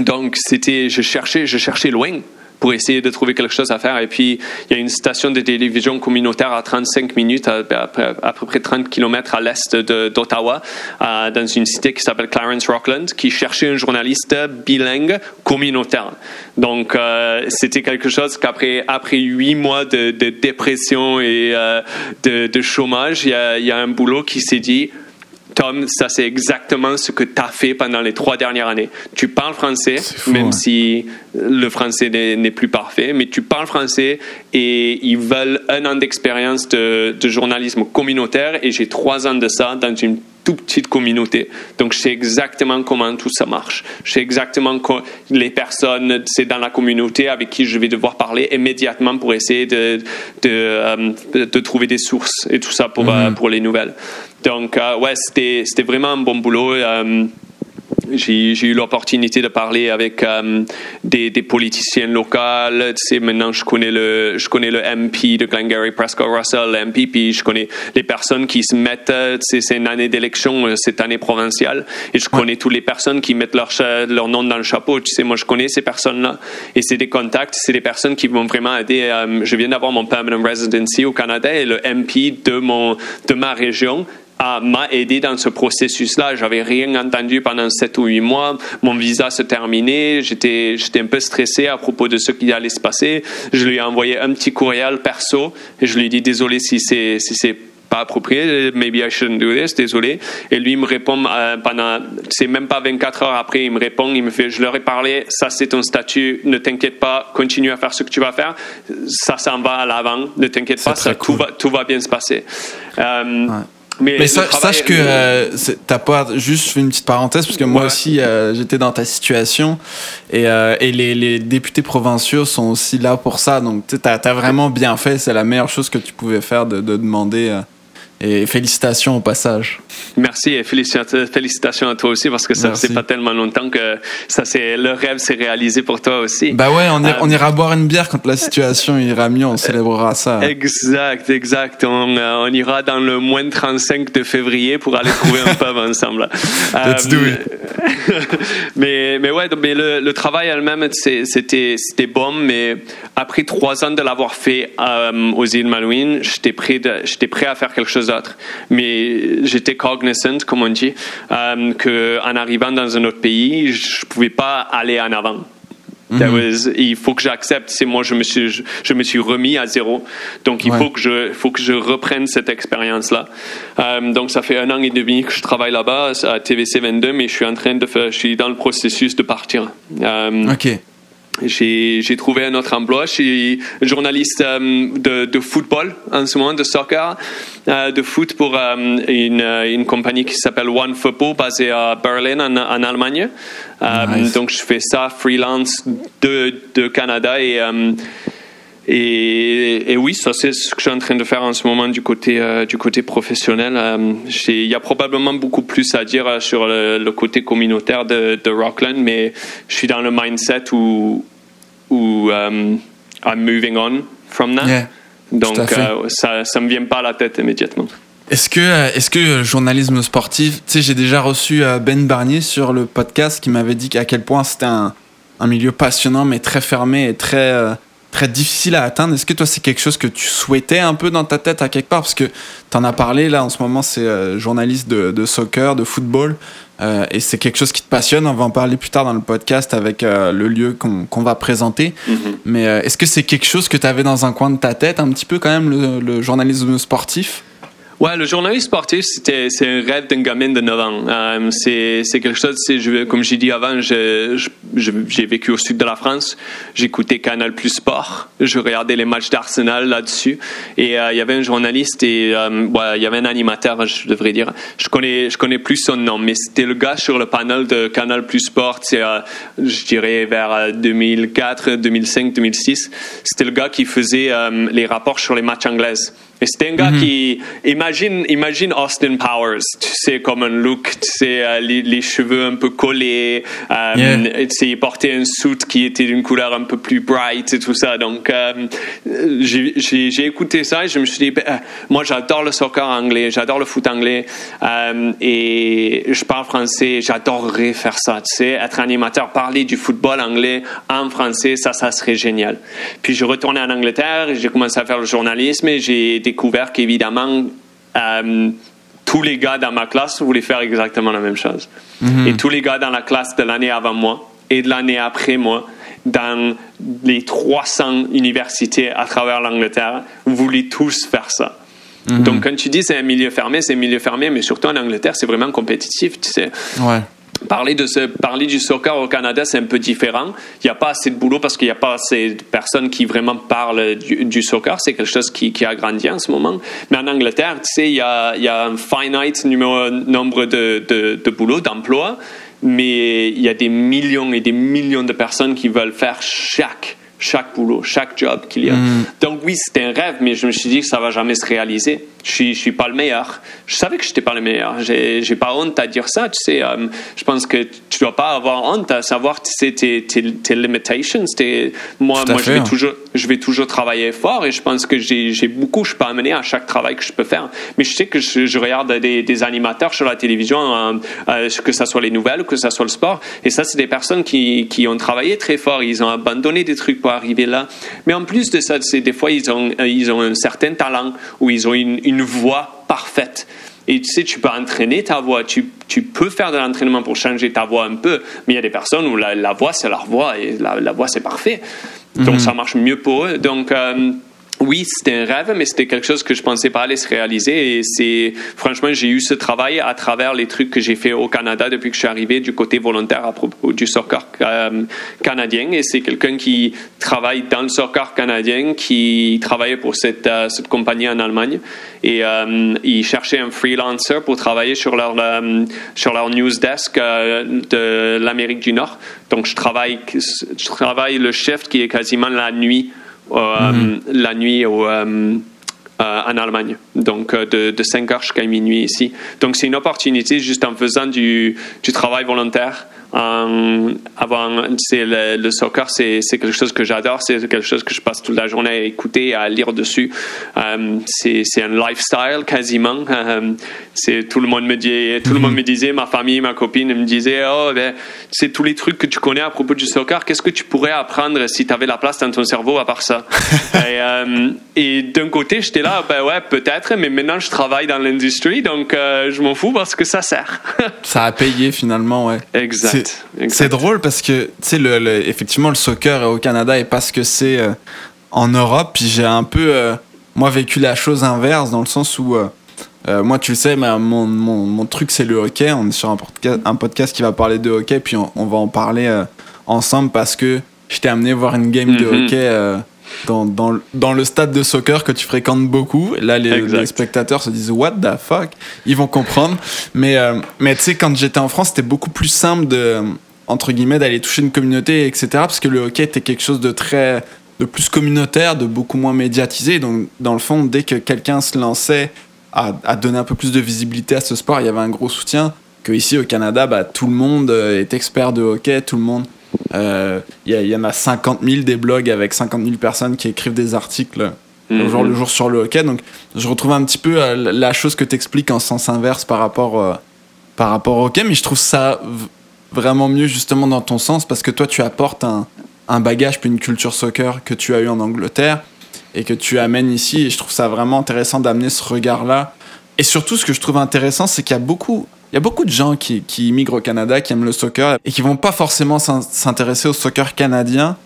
Donc, c'était, je cherchais, je cherchais loin pour essayer de trouver quelque chose à faire. Et puis, il y a une station de télévision communautaire à 35 minutes, à, à, peu près 30 km à l'est d'Ottawa, dans une cité qui s'appelle Clarence Rockland, qui cherchait un journaliste bilingue communautaire. Donc, euh, c'était quelque chose qu'après après huit mois de, de dépression et euh, de, de, chômage, il y, a, il y a un boulot qui s'est dit, Tom, ça c'est exactement ce que tu as fait pendant les trois dernières années. Tu parles français, même si le français n'est plus parfait, mais tu parles français et ils veulent un an d'expérience de, de, journalisme communautaire et j'ai trois ans de ça dans une toute petite communauté. Donc, je sais exactement comment tout ça marche. Je sais exactement les personnes, c'est dans la communauté avec qui je vais devoir parler immédiatement pour essayer de, de, euh, de trouver des sources et tout ça pour, euh, mhm. pour les nouvelles. Donc, euh, ouais, c'était vraiment un bon boulot j'ai eu l'opportunité de parler avec euh, des, des, politiciens locaux. Tu sais, maintenant, je connais le, je connais le MP de Glengarry Prescott Russell, MP, puis je connais les personnes qui se mettent. Tu c'est une année d'élection, euh, cette année provinciale, et je connais toutes les personnes qui mettent leur, leur nom dans le chapeau. Tu sais, moi, je connais ces personnes-là, et c'est des contacts, c'est des personnes qui vont vraiment aider. Euh, je viens d'avoir mon permanent residency au Canada, et le MP de mon, de ma région m'a aidé dans ce processus-là. J'avais rien entendu pendant sept ou huit mois. Mon visa se terminait. J'étais, j'étais un peu stressé à propos de ce qui allait se passer. Je lui ai envoyé un petit courriel perso et je lui ai dit désolé si c'est, si c'est pas approprié, maybe I shouldn't do this, désolé. Et lui, il me répond euh, pendant, c'est même pas 24 heures après, il me répond, il me fait, je leur ai parlé, ça c'est ton statut, ne t'inquiète pas, continue à faire ce que tu vas faire, ça s'en va à l'avant, ne t'inquiète pas, ça, tout, va, tout va bien se passer. Euh, mais, sache que euh, t'as pas juste une petite parenthèse parce que moi aussi euh, j'étais dans ta situation et, euh, et les, les, députés provinciaux sont aussi là pour ça donc tu as, as, vraiment bien fait c'est la meilleure chose que tu pouvais faire de, de demander euh, et félicitations au passage. Merci et félicitations à toi aussi parce que ça c'est pas tellement longtemps que ça c'est le rêve s'est réalisé pour toi aussi. Bah ouais, on, on, ira boire une bière quand la situation ira mieux, on célébrera ça. Exact, exact. On, euh, on ira dans le moins 35 de février pour aller trouver un pub ensemble. Let's do it. Euh, mais mais ouais, mais le, le travail elle-même c'était c'était bon, mais après trois ans de l'avoir fait euh, aux îles Malouines, j'étais prêt j'étais prêt à faire quelque chose Mais j'étais cognizant, comme on dit, euh, qu'en arrivant dans un autre pays, je ne pouvais pas aller en avant. Mhm. il faut que j'accepte. C'est moi, je me suis, je, me suis remis à zéro. Donc, il faut que je, faut que je reprenne cette expérience-là. Euh, donc, ça fait un an et demi que je travaille là-bas à TVC 22, mais je suis en train de faire, je suis dans le processus de partir. Euh, ok j'ai trouvé un autre emploi. Je suis journaliste euh, de, de, football en ce moment, de soccer, euh, de foot pour euh, une, une, compagnie qui s'appelle One Football, basée à Berlin, en, en Allemagne. Donc, je fais ça freelance de, de Canada et. Et, et, oui, ça c'est ce que je suis en train de faire en ce moment du côté du côté professionnel. il y a probablement beaucoup plus à dire sur le, le côté communautaire de, de, Rockland, mais je suis dans le mindset où où um, I'm moving on from that. Donc, euh, ça ne me vient pas à la tête immédiatement. Est-ce que, euh, est-ce que euh, journalisme sportif, tu sais, j'ai déjà reçu Ben Barnier sur le podcast qui m'avait dit à quel point c'était un, un, milieu passionnant, mais très fermé et très, très difficile à atteindre. Est-ce que toi, c'est quelque chose que tu souhaitais un peu dans ta tête à quelque part? Parce que tu en as parlé, là, en ce moment, c'est journaliste de, de, soccer, de football. Euh, et c'est quelque chose qui te passionne. On va en parler plus tard dans le podcast avec euh, le lieu qu'on va présenter. Mm-hmm. Mais euh, est-ce que c'est quelque chose que tu avais dans un coin de ta tête un petit peu quand même, le, le journalisme sportif? Ouais, le journaliste sportif, c'était, c'est un rêve d'un gamin de 9 ans. Euh, c'est, c'est quelque chose, je, comme j'ai dit avant, je, je, j'ai vécu au sud de la France. J'écoutais Canal Plus Sport. Je regardais les matchs d'Arsenal là-dessus. Et euh, il y avait un journaliste et euh, ouais, il y avait un animateur, je devrais dire. Je connais, je connais plus son nom, mais c'était le gars sur le panel de Canal Plus Sport. C'est, je dirais vers 2004, 2005, 2006. C'était le gars qui faisait les rapports sur les matchs anglaises. Et c'était un gars mhm. qui, imagine, imagine Austin Powers, tu sais, comme un look, tu sais, euh, les, les, cheveux un peu collés, euh, yeah. tu sais, il portait un suit qui était d'une couleur un peu plus bright et tout ça. Donc, euh, j'ai écouté ça et je me suis dit, ben, moi, j'adore le soccer anglais, j'adore le foot anglais et je parle français, j'adorerais faire ça, tu sais, être animateur, parler du football anglais en français, ça, ça serait génial. Puis, je retournais en Angleterre, j'ai commencé à faire le journalisme et j'ai découvert qu'évidemment, euh, tous les gars dans ma classe voulaient faire exactement la même chose. Mhm. Et tous les gars dans la classe de l'année avant moi et de l'année après moi, dans les 300 universités à travers l'Angleterre, voulaient tous faire ça. Mhm. Donc, quand tu dis c'est un milieu fermé, c'est un milieu fermé, mais surtout en Angleterre, c'est vraiment compétitif, tu sais. Ouais parler, de ce, parler du soccer au Canada, c'est un peu différent. Il n'y a pas assez de boulot parce qu'il n'y a pas assez de personnes qui vraiment parlent du, soccer. C'est quelque chose qui, qui, a grandi en ce moment. Mais en Angleterre, tu sais, il y a, il y a un finite numéro, nombre de, de, de boulots, d'emplois, mais il y a des millions et des millions de personnes qui veulent faire chaque chaque boulot, chaque job qu'il y a. Mm. Donc oui, c'était un rêve, mais je me suis dit que ça va jamais se réaliser. Je suis, je suis pas le meilleur. Je savais que je n'étais pas le meilleur. J'ai, j'ai pas honte à dire ça. Tu sais, euh, je pense que tu dois pas avoir honte à savoir tu sais, tes, tes, tes limitations. moi, moi, je vais toujours, je vais toujours travailler fort et je pense que j'ai, j'ai beaucoup, je peux amener à chaque travail que je peux faire. Mais je sais que je, regarde des, des, animateurs sur la télévision, euh, euh, que ce soit les nouvelles, que ce soit le sport, et ça, c'est des personnes qui, qui ont travaillé très fort. Ils ont abandonné des trucs arriver là. Mais en plus de ça, c'est des fois, ils ont, ils ont un certain talent ou ils ont une, une voix parfaite. Et tu sais, tu peux entraîner ta voix, tu, tu peux faire de l'entraînement pour changer ta voix un peu, mais il y a des personnes où la, la voix, c'est leur voix et la, la voix, c'est parfait. Donc, mhm. ça marche mieux pour eux. Donc, euh, oui, c'était un rêve, mais c'était quelque chose que je pensais pas aller se réaliser. Et c'est, franchement, j'ai eu ce travail à travers les trucs que j'ai fait au Canada depuis que je suis arrivé du côté volontaire à propos du soccer euh, canadien. Et c'est quelqu'un qui travaille dans le soccer canadien, qui travaillait pour cette, euh, cette compagnie en Allemagne. Et euh, il cherchait un freelancer pour travailler sur leur, sur leur news desk de l'Amérique du Nord. Donc, je travaille, je travaille le shift qui est quasiment la nuit euh, mhm. la nuit au, euh, euh, en Allemagne, donc de, de 5 heures jusqu'à minuit ici. Donc c'est une opportunité juste en faisant du, du travail volontaire euh, avant, c'est le, soccer, c'est, quelque chose que j'adore, c'est quelque chose que je passe toute la journée à écouter, à lire dessus. Euh, c'est, un lifestyle quasiment. Euh, c'est tout le monde me dit, tout le monde me disait, ma famille, ma copine me disait, oh, ben, c'est tous les trucs que tu connais à propos du soccer. Qu'est-ce que tu pourrais apprendre si tu avais la place dans ton cerveau à part ça et, et, d'un côté, j'étais là, ben ouais, peut-être, mais maintenant je travaille dans l'industrie, donc je m'en fous parce que ça sert. ça a payé finalement, ouais. Exact. C'est drôle parce que, tu sais, le, effectivement, le soccer au Canada est pas ce que c'est euh, en Europe. Puis j'ai un peu, euh, moi, vécu la chose inverse dans le sens où, euh, moi, tu le sais, mon, mon, mon truc, c'est le hockey. On est sur un podcast, un podcast qui va parler de hockey, puis on, va en parler ensemble parce que je t'ai amené voir une game de mm-hmm. hockey dans, dans, dans, le stade de soccer que tu fréquentes beaucoup. Là, les, spectateurs se disent What the fuck? Ils vont comprendre. Mais, euh, mais tu sais, quand j'étais en France, c'était beaucoup plus simple de, entre guillemets, d'aller toucher une communauté, etc. Parce que le hockey était quelque chose de très de plus communautaire, de beaucoup moins médiatisé. Donc, dans le fond, dès que quelqu'un se lançait à, à, donner un peu plus de visibilité à ce sport, il y avait un gros soutien. Que ici au Canada, bah, tout le monde euh, est expert de hockey, tout le monde il euh, y, en a 50 000 des blogs avec 50 000 personnes qui écrivent des articles le jour le jour sur le hockey. Donc je retrouve un petit peu euh, la chose que tu expliques en sens inverse par rapport, euh, par rapport au hockey, mais je trouve ça vraiment mieux justement dans ton sens parce que toi tu apportes un, un bagage puis une culture soccer que tu as eu en Angleterre et que tu amènes ici et je trouve ça vraiment intéressant d'amener ce regard là et surtout ce que je trouve intéressant c'est qu'il y a beaucoup il y a beaucoup de gens qui, qui immigrent au Canada, qui aiment le soccer et qui vont pas forcément s'intéresser au soccer canadien.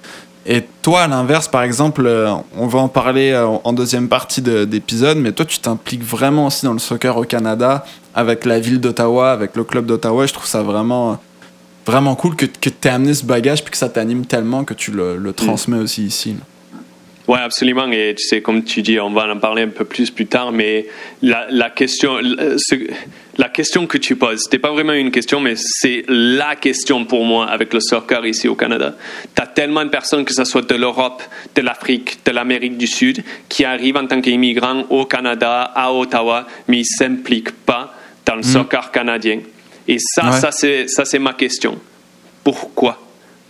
Et toi, à l'inverse, par exemple, euh, on va en parler euh, en deuxième partie d'épisode, mais toi, tu t'impliques vraiment aussi dans le soccer au Canada, avec la ville d'Ottawa, avec le club d'Ottawa. Je trouve ça vraiment, vraiment cool que, que tu aies amené ce bagage, puis que ça t'anime tellement que tu le, le transmets aussi ici. Oui, absolument. Et tu sais, comme tu dis, on va en parler un peu plus plus tard, mais la, la question, la question que tu poses, c'était pas vraiment une question, mais c'est la question pour moi avec le soccer ici au Canada. Tu as tellement de personnes, que ce soit de l'Europe, de l'Afrique, de l'Amérique du Sud, qui arrivent en tant qu'immigrants au Canada, à Ottawa, mais ils s'impliquent pas dans le mm. soccer canadien. Et ça, ça c'est ça c'est ma question. Pourquoi?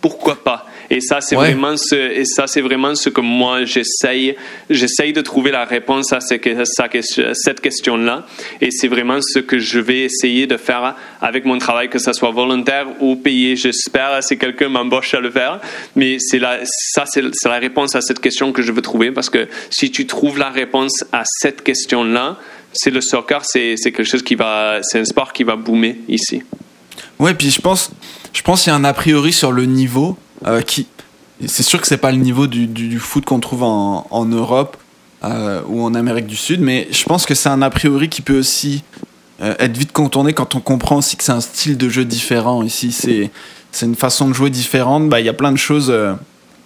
Pourquoi pas et ça, c'est vraiment ce, et ça, c'est vraiment ce que moi j'essaye, j'essaye de trouver la réponse à cette question-là. Et c'est vraiment ce que je vais essayer de faire avec mon travail, que ce soit volontaire ou payé. J'espère si quelqu'un m'embauche à le faire. Mais c'est la, ça, c'est la réponse à cette question que je veux trouver parce que si tu trouves la réponse à cette question-là, c'est le soccer, c'est quelque chose qui va, c'est un sport qui va boomer ici. Ouais, puis je pense, je pense qu'il y a un a priori sur le niveau euh, qui, c'est sûr que c'est pas le niveau du, du, foot qu'on trouve en, en Europe euh, ou en Amérique du Sud, mais je pense que c'est un a priori qui peut aussi euh, être vite contourné quand on comprend aussi que c'est un style de jeu différent. Ici, c'est c'est une façon de jouer différente. Bah, il y a plein de choses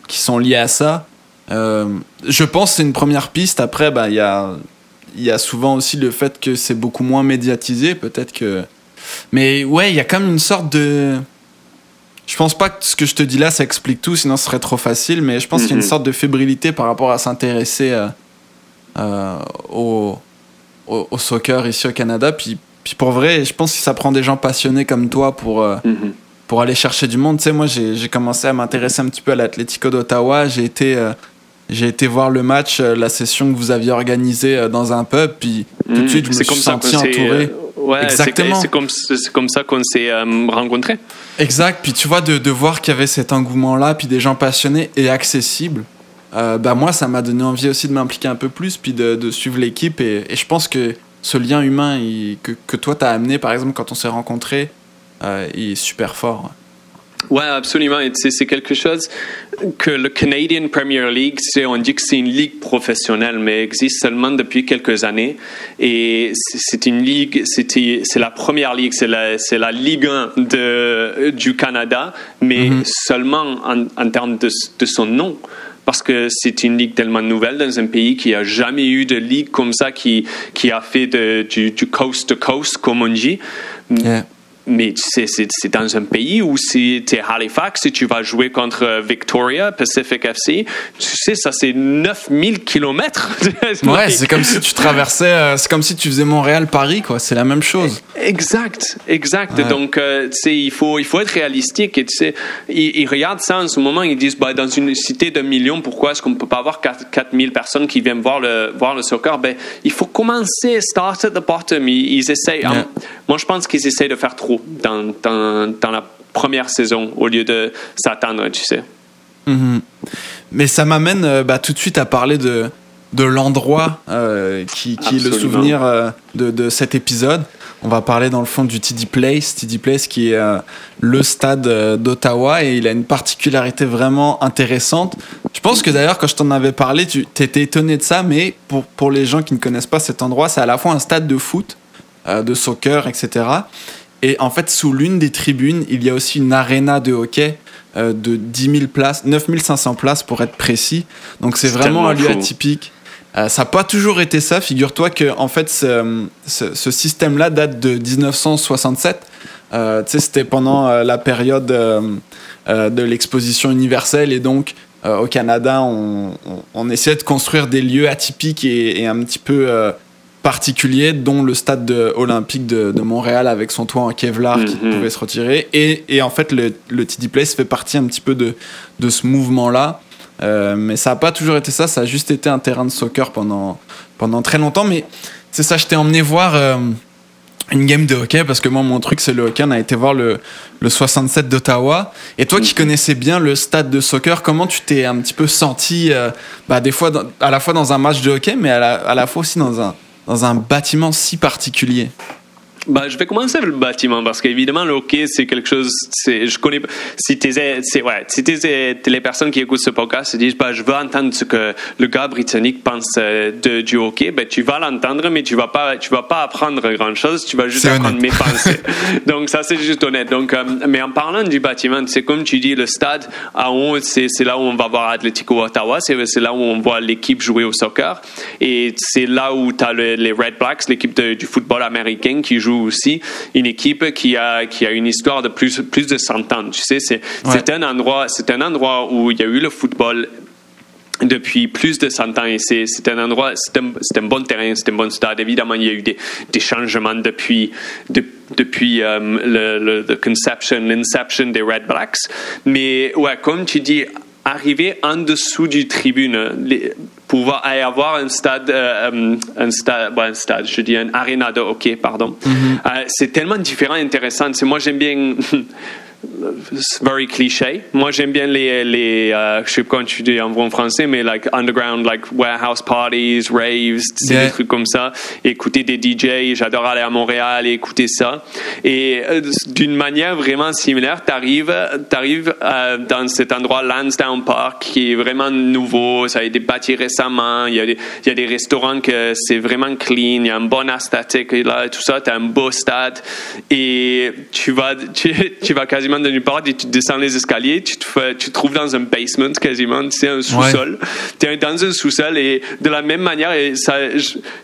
qui sont liées à ça. je pense que c'est une première piste. Après, bah, il y a y a souvent aussi le fait que c'est beaucoup moins médiatisé, peut-être que. Mais ouais, il y a comme une sorte de je pense pas que ce que je te dis là, ça explique tout, sinon ce serait trop facile, mais je pense qu'il y a une mhm. sorte de fébrilité par rapport à s'intéresser euh, euh, au, au, soccer ici au Canada. Puis, puis pour vrai, je pense que ça prend des gens passionnés comme toi pour, euh, mhm. pour aller chercher du monde. Tu sais, moi, j'ai commencé à m'intéresser un petit peu à l'Atlético d'Ottawa. J'ai été, j'ai été voir le match, la session que vous aviez organisée dans un pub, puis tout de mhm. suite, je me suis senti entouré. Ouais, Exactement. C'est comme, comme, ça qu'on s'est euh, rencontrés. Exact. Puis tu vois, de, de voir qu'il y avait cet engouement-là, puis des gens passionnés et accessibles, euh, bah moi, ça m'a donné envie aussi de m'impliquer un peu plus, puis de, de suivre l'équipe. Et, et, je pense que ce lien humain que, que toi, t'as amené, par exemple, quand on s'est rencontrés, euh, il est super fort. Ouais, absolument. C'est quelque chose que le Canadian Premier League, on dit que c'est une ligue professionnelle, mais existe seulement depuis quelques années. Et c'est une ligue, c'est la première ligue, c'est la, la Ligue 1 de, du Canada, mais mm-hmm. seulement en, en termes de, de son nom parce que c'est une ligue tellement nouvelle dans un pays qui a jamais eu de ligue comme ça qui, qui a fait de, du, du coast to coast, comme on dit mais c'est, c'est dans un pays où si tu es Halifax, si tu vas jouer contre Victoria, Pacific FC, tu sais, ça c'est 9000 km. ouais, c'est comme si tu traversais, euh, c'est comme si tu faisais Montréal-Paris, quoi. C'est la même chose. Exact, exact. Donc, euh, tu sais, il faut, il faut être réalistique. Et tu sais, ils, regardent ça en ce moment, ils disent, bah, dans une cité de millions, pourquoi est-ce qu'on ne peut pas avoir 4000 personnes qui viennent voir le, voir le soccer? Ben, il faut commencer, start at the bottom. Ils, essayent. moi, je pense qu'ils essayent de faire trop dans, dans, la première saison au lieu de s'attendre, tu sais. Mhm. Mais ça m'amène euh, bah, tout de suite à parler de, de l'endroit euh, qui, qui est le souvenir euh, de, de, cet épisode. On va parler dans le fond du TD Place, TD Place qui est le stade d'Ottawa et il a une particularité vraiment intéressante. Je pense que d'ailleurs quand je t'en avais parlé, tu étais étonné de ça, mais pour, pour les gens qui ne connaissent pas cet endroit, c'est à la fois un stade de foot, de soccer, etc. Et en fait, sous l'une des tribunes, il y a aussi une aréna de hockey euh, de 10 000 places, 9 500 places pour être précis. Donc c'est vraiment un lieu atypique. Euh, ça n'a pas toujours été ça. Figure-toi que en fait, ce, ce, système-là date de 1967. Euh, c'était pendant la période de l'exposition universelle et donc au Canada, on, on, essayait de construire des lieux atypiques et, et un petit peu particuliers, dont le stade olympique de, Montréal avec son toit en Kevlar qui mhm. pouvait se retirer. Et, et en fait, le, le, TD Place fait partie un petit peu de, de ce mouvement-là. Euh, mais ça n'a pas toujours été ça, ça a juste été un terrain de soccer pendant, pendant très longtemps. Mais c'est ça, je t'ai emmené voir euh, une game de hockey parce que moi, mon truc, c'est le hockey. On a été voir le, le 67 d'Ottawa. Et toi qui mhm. connaissais bien le stade de soccer, comment tu t'es un petit peu senti, euh, bah, des fois, à la fois dans un match de hockey, mais à la, à la fois aussi dans un, dans un bâtiment si particulier bah, je vais commencer avec le bâtiment parce qu'évidemment le hockey c'est quelque chose c'est je connais si t'es c'est ouais si t'es les personnes qui écoutent ce podcast se disent bah je veux entendre ce que le gars britannique pense euh, de, du hockey ben tu vas l'entendre mais tu vas pas tu vas pas apprendre grand chose tu vas juste apprendre mes pensées. Donc ça c'est juste honnête. Donc euh, mais en parlant du bâtiment c'est comme tu dis le stade à haut c'est c'est là où on va voir Atletico Ottawa c'est c'est là où on voit l'équipe jouer au soccer. Et c'est là où tu as les Red Blacks l'équipe du football américain qui joue aussi une équipe qui a, qui a une histoire de plus, plus de 100 ans. Tu sais, c'est c'est un, endroit, un endroit où il y a eu le football depuis plus de 100 ans et c'est un endroit, c'est un, un, bon terrain, c'est un bon stade. Évidemment, il y a eu des, des changements depuis, depuis euh, le, le, conception, l'inception des Red Blacks. Mais ouais, comme tu dis, arriver en dessous du tribune, les, pouvoir avoir un stade, euh, euh, un stade, bon, un stade, je dis un arena de hockey, pardon. Mm -hmm. euh, c'est tellement différent, intéressant. C'est moi j'aime bien very cliché. Moi, j'aime bien les, les euh, je sais pas comment tu dis en bon français, mais like underground, like warehouse parties, raves, yeah. des trucs comme ça. Écouter des DJ, j'adore aller à Montréal et écouter ça. Et euh, d'une manière vraiment similaire, t'arrives, t'arrives euh, dans cet endroit Lansdowne Park qui est vraiment nouveau, ça a été bâti récemment. Il y a des, il y a des restaurants que c'est vraiment clean, il y a un bon et là, tout ça, t'as un beau stade et tu vas, tu, tu vas quasiment de nulle part et tu descends les escaliers, tu te, fais, tu te trouves dans un basement quasiment, c'est un sous-sol. Ouais. Tu es dans un sous-sol et de la même manière, et ça,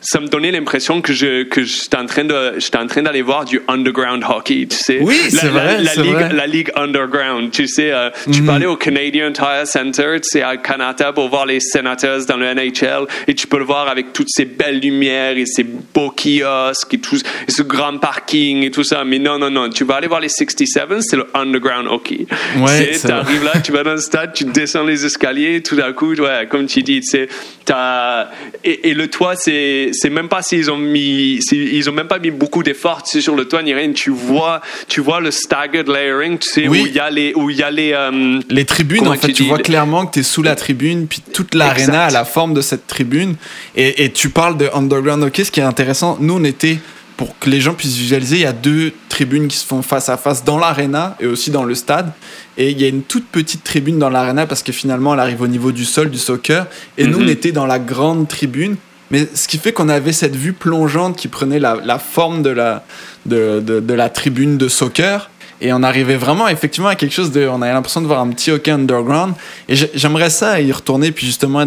ça me donnait l'impression que je que j'étais en train de j'étais en train d'aller voir du underground hockey, tu sais. Oui, c'est vrai, la, ligue, vrai. la ligue underground, tu sais. Euh, tu Mm. peux aller au Canadian Tire Center, tu sais, à Canada pour voir les Senators dans le NHL et tu peux le voir avec toutes ces belles lumières et ces beaux kiosques et tout et ce grand parking et tout ça. Mais non, non, non, tu vas aller voir les 67, c'est le underground hockey. Ouais, tu c'est arrives là, tu vas dans le stade, tu descends les escaliers, tout d'un coup, ouais, comme tu dis, c'est et, et, le toit, c'est c'est même pas s'ils ont mis ils ont même pas mis beaucoup d'efforts sur le toit ni rien. Tu vois tu vois le staggered layering, tu sais Oui. où il y a les où il y a les euh, Les tribunes, en fait, tu vois clairement que tu es sous la tribune, puis toute l'aréna a la forme de cette tribune. Et, et tu parles de underground hockey, ce qui est intéressant. Nous, on était, pour que les gens puissent visualiser, il y a deux tribunes qui se font face à face dans l'aréna et aussi dans le stade. Et il y a une toute petite tribune dans l'aréna parce que finalement, elle arrive au niveau du sol du soccer. Et nous, Mhm. on était dans la grande tribune. Mais ce qui fait qu'on avait cette vue plongeante qui prenait la, la forme de la, de, de, de la tribune de soccer. Et on arrivait vraiment effectivement à quelque chose de. On avait l'impression de voir un petit hockey underground. Et j'ai- j'aimerais ça y retourner, puis justement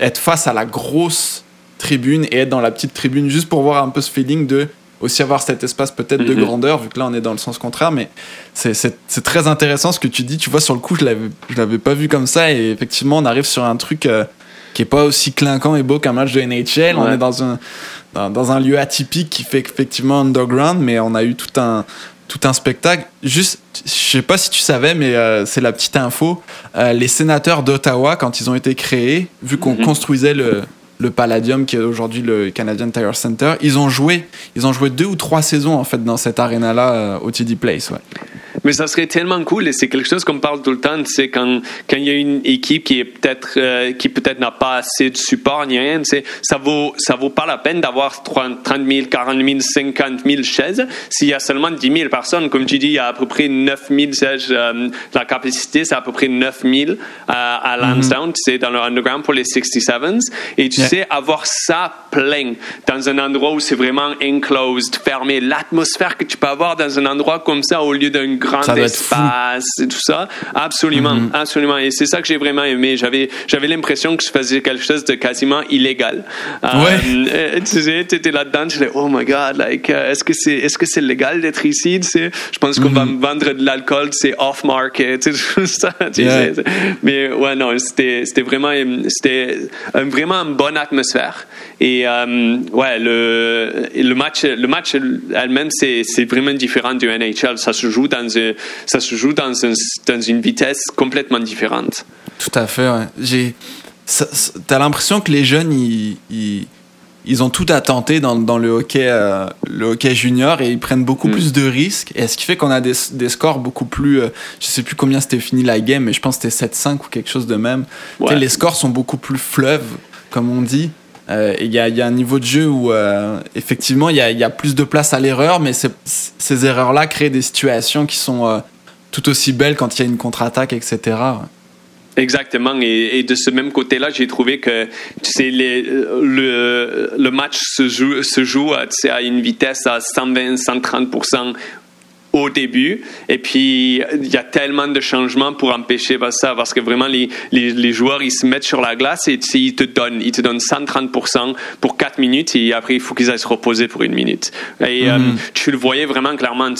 être face à la grosse tribune et être dans la petite tribune juste pour voir un peu ce feeling de aussi avoir cet espace peut-être de Mhm. grandeur, vu que là on est dans le sens contraire. Mais c'est- très intéressant ce que tu dis. Tu vois, sur le coup, je je l'avais pas vu comme ça. Et effectivement, on arrive sur un truc. euh, qui est pas aussi clinquant et beau qu'un match de NHL. On Ouais. est dans un, dans, dans un lieu atypique qui fait effectivement underground, mais on a eu tout un, tout un spectacle. Juste, je sais pas si tu savais, mais euh, c'est la petite info. Euh, les sénateurs d'Ottawa, quand ils ont été créés, vu qu'on Mhm. construisait le, le Palladium, qui est aujourd'hui le Canadian Tire Center, ils ont joué, ils ont joué deux ou trois saisons en fait dans cette arena-là euh, au TD Place. Ouais. Mais ça serait tellement cool et c'est quelque chose qu'on parle tout le temps. C'est quand quand il y a une équipe qui est peut-être euh, qui peut-être n'a pas assez de support ni rien. C'est ça vaut ça vaut pas la peine d'avoir 30 000, 40 000, 50 000 chaises s'il y a seulement 10 000 personnes. Comme tu dis, il y a à peu près 9 000 sièges. euh, la capacité c'est à peu près 9 000 à, à Lansdowne. C'est dans le underground pour les 67s. Et tu Yeah. sais avoir ça plein dans un endroit où c'est vraiment enclosed, fermé, l'atmosphère que tu peux avoir dans un endroit comme ça au lieu d'un grand espace et tout ça, absolument, Mhm. absolument. Et c'est ça que j'ai vraiment aimé. J'avais, j'avais l'impression que je faisais quelque chose de quasiment illégal. Ouais. Euh, tu sais, t'étais là-dedans, tu disais, oh my god, like, euh, est-ce que c'est, est-ce que c'est légal d'être ici, tu sais? Je pense qu'on va Mhm. me vendre de l'alcool, c'est off-market, tu sais, tout ça, tu Yeah. sais. Mais ouais, non, c'était, c'était vraiment, c'était vraiment une bonne atmosphère. Et euh, ouais, le, le match, le match elle-même, c'est, c'est vraiment différent du NHL. Ça se joue dans, ça se joue dans, un- dans une vitesse complètement différente. Tout à fait, ouais. J'ai. T'as l'impression que les jeunes, ils, ils, ils ont tout à tenter dans, dans le, hockey, euh, le hockey junior et ils prennent beaucoup Mm. plus de risques. Et ce qui fait qu'on a des, des scores beaucoup plus. euh, je sais plus combien c'était fini la game, mais je pense que c'était 7-5 ou quelque chose de même. Ouais. Les scores sont beaucoup plus fleuves, comme on dit. Euh, il y, a, un niveau de jeu où euh, effectivement il y a, plus de place à l'erreur, mais ces erreurs-là créent des situations qui sont euh, tout aussi belles quand il y a une contre-attaque, etc. Exactement. Et, de ce même côté-là, j'ai trouvé que le, match se joue, se joue à, à une vitesse à 120-130 au début. Et puis, il y a tellement de changements pour empêcher ça, parce que vraiment, les, les, les joueurs, ils se mettent sur la glace et ils te donnent, ils te donnent 130% pour 4 minutes et après, il faut qu'ils aillent se reposer pour une minute. Et mm-hmm. euh, tu le voyais vraiment clairement.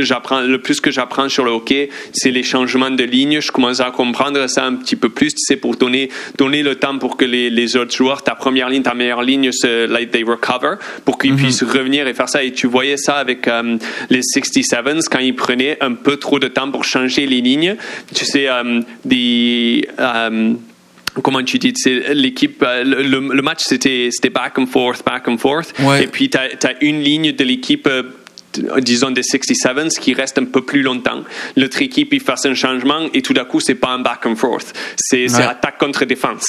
J'apprends, le plus que j'apprends sur le hockey, c'est les changements de ligne. Je commence à comprendre ça un petit peu plus, c'est pour donner, donner le temps pour que les, les autres joueurs, ta première ligne, ta meilleure ligne, se, like, they recover, pour qu'ils mm-hmm. puissent revenir et faire ça. Et tu voyais ça avec euh, les 67 quand ils prenaient un peu trop de temps pour changer les lignes. Tu sais, euh, des euh, comment tu dis, l'équipe, euh, le, match c'était back and forth, back and forth. Et puis tu as, une ligne de l'équipe disons des 67s qui restent un peu plus longtemps. L'autre équipe, il fait un changement et tout d'un coup, c'est pas un back and forth. C'est attaque contre défense.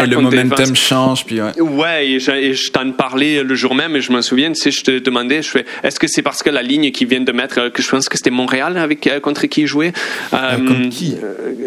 et le momentum change. Puis ouais, ouais et je, t'en parlais le jour même et je me souviens, sais, je te demandais, je fais, est-ce que c'est parce que la ligne qui vient de mettre, que je pense que c'était Montréal avec, euh, contre qui il jouait? Euh, contre qui?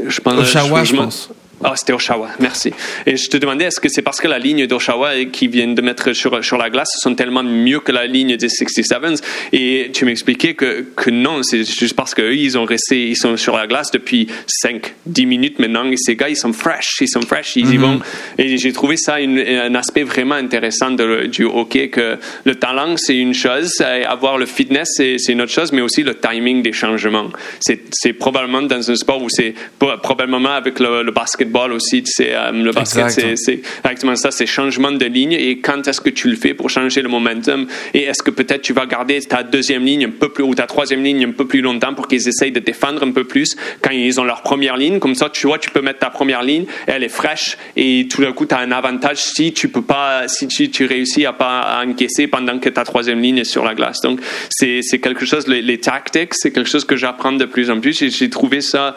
je pense, Oshawa, je, je pense. Ah, c'était Oshawa, merci. Et je te demandais, est-ce que c'est parce que la ligne d'Oshawa qui viennent de mettre sur, sur la glace sont tellement mieux que la ligne des 67s Et tu m'expliquais que, que non, c'est juste parce qu'eux, ils ont resté, ils sont sur la glace depuis 5, 10 minutes maintenant. Et ces gars, ils sont fresh, ils sont fresh, ils y mhm. vont. Et j'ai trouvé ça un aspect vraiment intéressant de, du hockey, que le talent, c'est une chose, avoir le fitness, c'est une autre chose, mais aussi le timing des changements. C'est probablement dans un sport où c'est probablement avec le, le basket basketball aussi. C'est euh, le basket, c'est exactement ça, c'est changement de ligne et quand est-ce que tu le fais pour changer le momentum? Et est-ce que peut-être tu vas garder ta deuxième ligne un peu plus ou ta troisième ligne un peu plus longtemps pour qu'ils essayent de défendre un peu plus quand ils ont leur première ligne? Comme ça, tu vois, tu peux mettre ta première ligne, elle est fraîche et tout d'un coup, tu as un avantage si tu peux pas, si tu, tu réussis à pas encaisser pendant que ta troisième ligne est sur la glace. Donc, c'est quelque chose, les, les tactics, c'est quelque chose que j'apprends de plus en plus et j'ai trouvé ça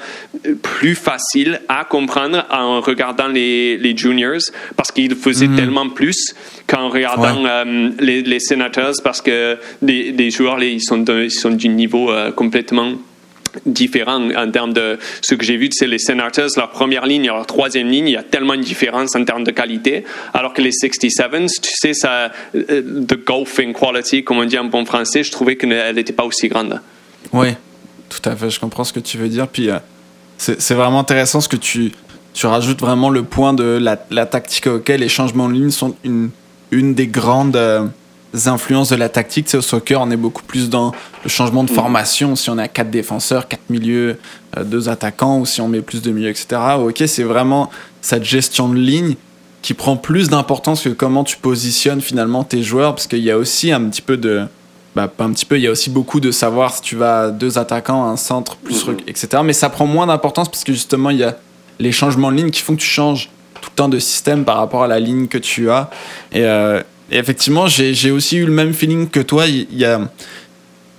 plus facile à comprendre en regardant les, les juniors parce qu'ils faisaient mhm. tellement plus qu'en regardant euh, les, les, senators parce que les, joueurs ils sont ils sont du niveau euh, complètement différent en termes de ce que j'ai vu, c'est les Senators, leur première ligne et leur troisième ligne, il y a tellement de différence en termes de qualité, alors que les 67s, tu sais, ça, euh, the golfing quality, comme on dit en bon français, je trouvais qu'elle n'était pas aussi grande. Oui, tout à fait, je comprends ce que tu veux dire, puis c'est vraiment intéressant ce que tu, tu rajoutes vraiment le point de la, la tactique auquel les changements de ligne sont une, une des grandes euh, influences de la tactique. Tu au soccer, on est beaucoup plus dans le changement de mm. formation. Si on a quatre défenseurs, quatre milieux, euh, deux attaquants, ou si on met plus de milieux, etc. Ok, c'est vraiment cette gestion de ligne qui prend plus d'importance que comment tu positionnes finalement tes joueurs, parce qu'il y a aussi un petit peu de bah, pas un petit peu, il y a aussi beaucoup de savoir si tu vas deux attaquants, un centre, plus, mm-hmm. etc. Mais ça prend moins d'importance parce que justement, il y a les changements de ligne qui font que tu changes tout le temps de système par rapport à la ligne que tu as. Et, euh, effectivement, j'ai aussi eu le même feeling que toi. Il y, a,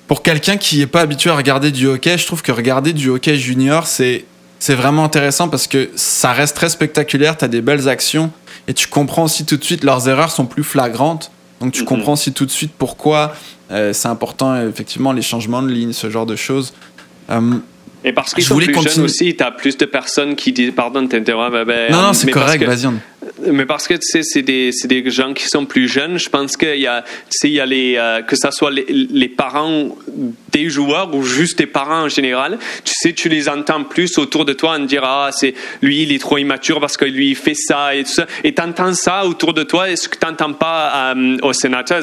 pour quelqu'un qui n'est pas habitué à regarder du hockey, je trouve que regarder du hockey junior, c'est c'est vraiment intéressant parce que ça reste très spectaculaire, tu as des belles actions et tu comprends aussi tout de suite leurs erreurs sont plus flagrantes. Donc tu mm-hmm. comprends aussi tout de suite pourquoi euh, c'est important effectivement les changements de ligne, ce genre de choses. Euh, et parce qu'ils sont plus jeunes aussi, tu as plus de personnes qui disent, pardon de t'interrompre. Ben, ben, non, non, c'est correct, vas-y. Mais parce que tu sais, c'est des, des, gens qui sont plus jeunes. Je pense qu'il y a, tu sais, y a les, euh, que ça soit les, parents des joueurs ou juste des parents en général. Tu sais, tu les entends plus autour de toi en dire ah c'est lui il est trop immature parce que lui il fait ça et tout ça. Et t'entends ça autour de toi. Est-ce que t'entends pas euh, au sénateur?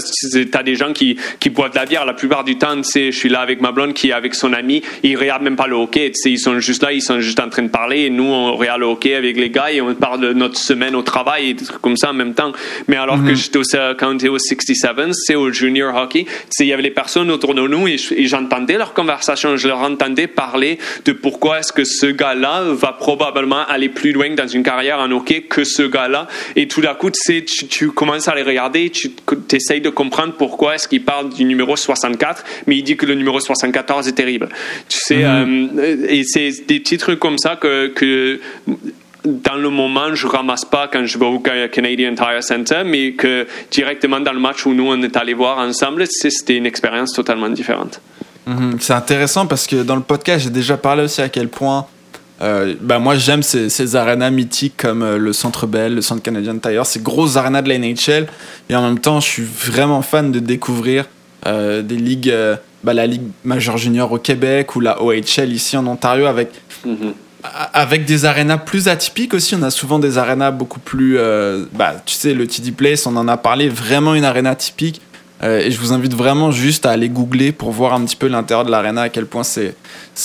T'as des gens qui qui boivent de la bière la plupart du temps. Tu sais, je suis là avec ma blonde qui est avec son ami. Ils regardent même pas le hockey. Tu sais, ils sont juste là, ils sont juste en train de parler. Et nous on regarde le hockey avec les gars et on parle de notre semaine travail et des trucs comme ça en même temps. Mais alors que mhm. j'étais au, quand j'étais au 67, c'est au junior hockey, il y avait les personnes autour de nous et, j'entendais leur conversation, je leur entendais parler de pourquoi est-ce que ce gars-là va probablement aller plus loin dans une carrière en hockey que ce gars-là. Et tout d'un coup, tu, tu commences à les regarder, tu essayes de comprendre pourquoi est-ce qu'il parle du numéro 64, mais il dit que le numéro 74 est terrible. Tu sais, mhm. euh, et c'est des petits trucs comme ça que, que dans le moment, je ramasse pas quand je vais au Canadian Tire Center, mais que directement dans le match où nous on est allé voir ensemble, c'était une expérience totalement différente. Mhm. C'est intéressant parce que dans le podcast, j'ai déjà parlé aussi à quel point euh, bah moi j'aime ces, ces arénas mythiques comme euh, le Centre Bell, le Centre Canadian Tire, ces grosses arénas de la NHL. Et en même temps, je suis vraiment fan de découvrir euh, des ligues, bah, la Ligue majeure junior au Québec ou la OHL ici en Ontario avec, Mhm. Avec des arénas plus atypiques aussi. On a souvent des arénas beaucoup plus. euh, bah, tu sais, le TD Place, on en a parlé, vraiment une aréna typique. Euh, et je vous invite vraiment juste à aller googler pour voir un petit peu l'intérieur de l'aréna, à quel point c'est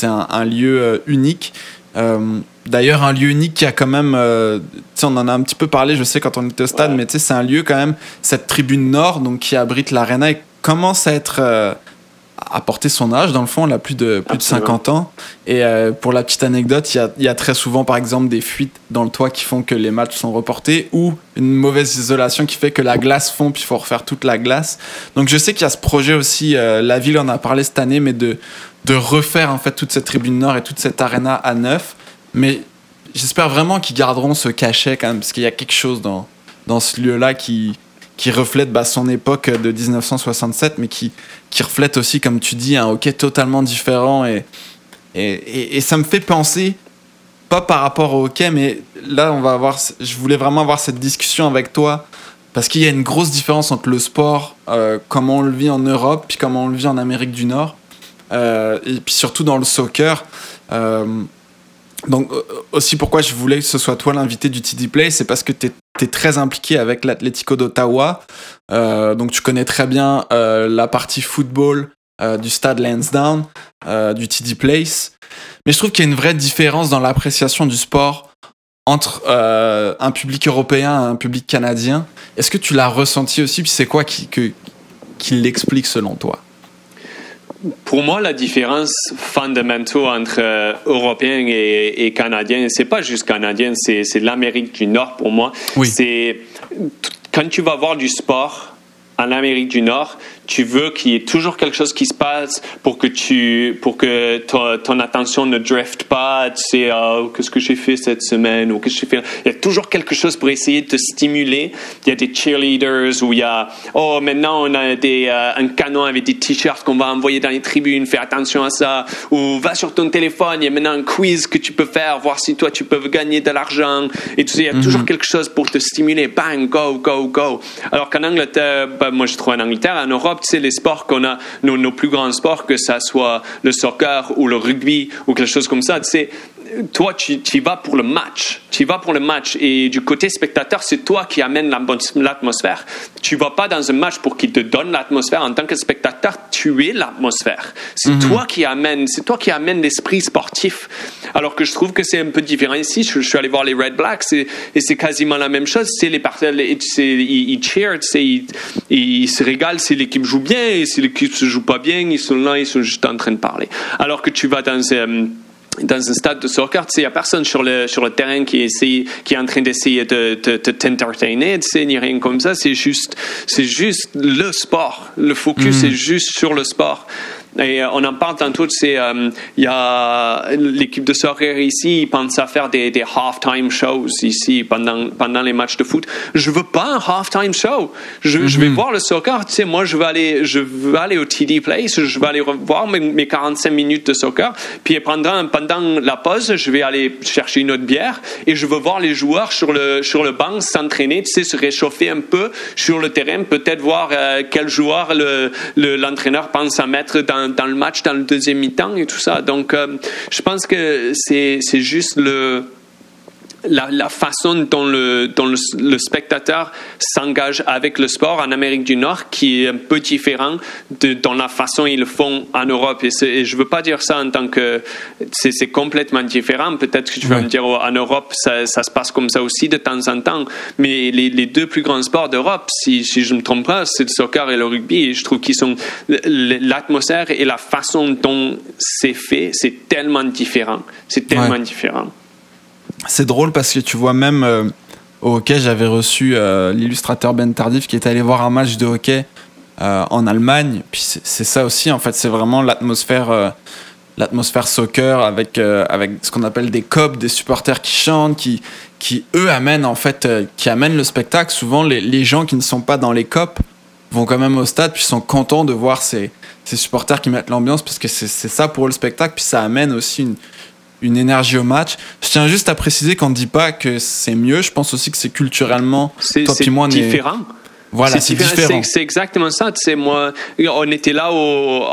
un, un lieu euh, unique. Euh, D'ailleurs, un lieu unique qui a quand même, euh, tu sais, on en a un petit peu parlé, je sais, quand on était au stade, Ouais. mais tu sais, c'est un lieu quand même, cette tribune nord, donc qui abrite l'aréna et commence à être, euh, à porter son âge, dans le fond, elle a plus de, plus de Absolument. 50 ans. Et euh, pour la petite anecdote, il y a, il y a très souvent, par exemple, des fuites dans le toit qui font que les matchs sont reportés ou une mauvaise isolation qui fait que la glace fond, puis il faut refaire toute la glace. Donc je sais qu'il y a ce projet aussi, euh, la ville en a parlé cette année, mais de, de refaire en fait toute cette tribune nord et toute cette arena à neuf. Mais j'espère vraiment qu'ils garderont ce cachet quand même, parce qu'il y a quelque chose dans, dans ce lieu-là qui, qui reflète bah, son époque de 1967, mais qui, qui reflète aussi, comme tu dis, un hockey totalement différent. Et, et, et, ça me fait penser, pas par rapport au hockey, mais là, on va avoir, je voulais vraiment avoir cette discussion avec toi, parce qu'il y a une grosse différence entre le sport, euh, comment on le vit en Europe, puis comment on le vit en Amérique du Nord, euh, et puis surtout dans le soccer. Euh, donc euh, aussi pourquoi je voulais que ce soit toi l'invité du TD Play, c'est parce que tu es, très impliqué avec l'Atlético d'Ottawa. Euh, donc tu connais très bien euh, la partie football euh, du stade Lansdowne, euh, du TD Place. Mais je trouve qu'il y a une vraie différence dans l'appréciation du sport entre euh, un public européen et un public canadien. Est-ce que tu l'as ressenti aussi? Puis c'est quoi qui, qui l'explique selon toi? Pour moi, la différence fondamentale entre euh, Européens et, et Canadiens, c'est pas juste Canadien, c'est c'est l'Amérique du Nord pour moi. Oui. C'est quand tu vas voir du sport en Amérique du Nord, tu veux qu'il y ait toujours quelque chose qui se passe pour que tu, pour que ton, ton attention ne drift pas. Tu sais, ah, qu'est-ce que j'ai fait cette semaine? ou qu'est-ce que j'ai fait? Il y a toujours quelque chose pour essayer de te stimuler. Il y a des cheerleaders où il y a, oh, maintenant on a des, euh, un canon avec des t-shirts qu'on va envoyer dans les tribunes. Fais attention à ça. Ou va sur ton téléphone. Il y a maintenant un quiz que tu peux faire, voir si toi tu peux gagner de l'argent. Et tu sais, il y a toujours quelque chose pour te stimuler. Bang, go, go, go. Alors qu'en Angleterre, ben, moi je trouve en Angleterre, en Europe, sais, les sports qu'on a, nos, plus grands sports, que ça soit le soccer ou le rugby ou quelque chose comme ça, toi, tu, vas pour le match. Tu vas pour le match. Et du côté spectateur, c'est toi qui amène l'atmosphère. Tu vas pas dans un match pour qu'il te donne l'atmosphère. En tant que spectateur, tu es l'atmosphère. C'est toi qui amène, c'est toi qui amène l'esprit sportif. Alors que je trouve que c'est un peu différent ici. Je, je suis allé voir les Red Blacks et, et c'est quasiment la même chose. C'est les partenaires, ils, ils ils, ils se régalent si l'équipe joue bien et si l'équipe se joue pas bien, ils sont là, ils sont juste en train de parler. Alors que tu vas dans euh, dans un stade de soccer, il n'y a personne sur le, sur le terrain qui, essaie, qui est en train d'essayer de, de, de t'entertainer, ni rien comme ça. C'est juste, c'est juste le sport. Le focus est juste sur le sport. Et euh, on en parle tu sais, euh, il y a l'équipe de soccer ici, ils pensent à faire des, des halftime shows ici pendant, pendant les matchs de foot. Je veux pas un halftime show. Je, je vais voir le soccer, tu sais, moi, je veux aller, je veux aller au TD Place, je vais aller voir mes, mes 45 minutes de soccer, puis pendant, pendant la pause, je vais aller chercher une autre bière et je veux voir les joueurs sur le, sur le banc s'entraîner, tu sais, se réchauffer un peu sur le terrain, peut-être voir euh, quel joueur le, le- l'entraîneur pense à mettre dans, dans le match, dans le deuxième mi-temps et tout ça. Donc, euh, je pense que c'est juste le, la, la façon dont le, dont le, le spectateur s'engage avec le sport en Amérique du Nord qui est un peu différent de dans la façon ils le font en Europe. Et, et je veux pas dire ça en tant que c'est complètement différent. Peut-être que tu vas Ouais. me dire oh, en Europe ça, ça se passe comme ça aussi de temps en temps. Mais les, les deux plus grands sports d'Europe, si, si je me trompe pas, c'est le soccer et le rugby. Et je trouve qu'ils sont l'atmosphère et la façon dont c'est fait, c'est tellement différent. C'est tellement Ouais. différent. C'est drôle parce que tu vois, même euh, au hockey, j'avais reçu euh, l'illustrateur Ben Tardif qui est allé voir un match de hockey euh, en Allemagne. Puis c'est ça aussi, en fait, c'est vraiment l'atmosphère l'atmosphère soccer avec, ce qu'on appelle des copes, des supporters qui chantent, qui, eux amènent en fait, qui amènent le spectacle. Souvent, les, les, gens qui ne sont pas dans les copes vont quand même au stade puis sont contents de voir ces, ces supporters qui mettent l'ambiance parce que c'est ça pour le spectacle puis ça amène aussi une, une énergie au match. Je tiens juste à préciser qu'on ne dit pas que c'est mieux. Je pense aussi que c'est culturellement, c'est différent. Voilà, c'est différent. C'est exactement ça. Tu sais, moi, on était là au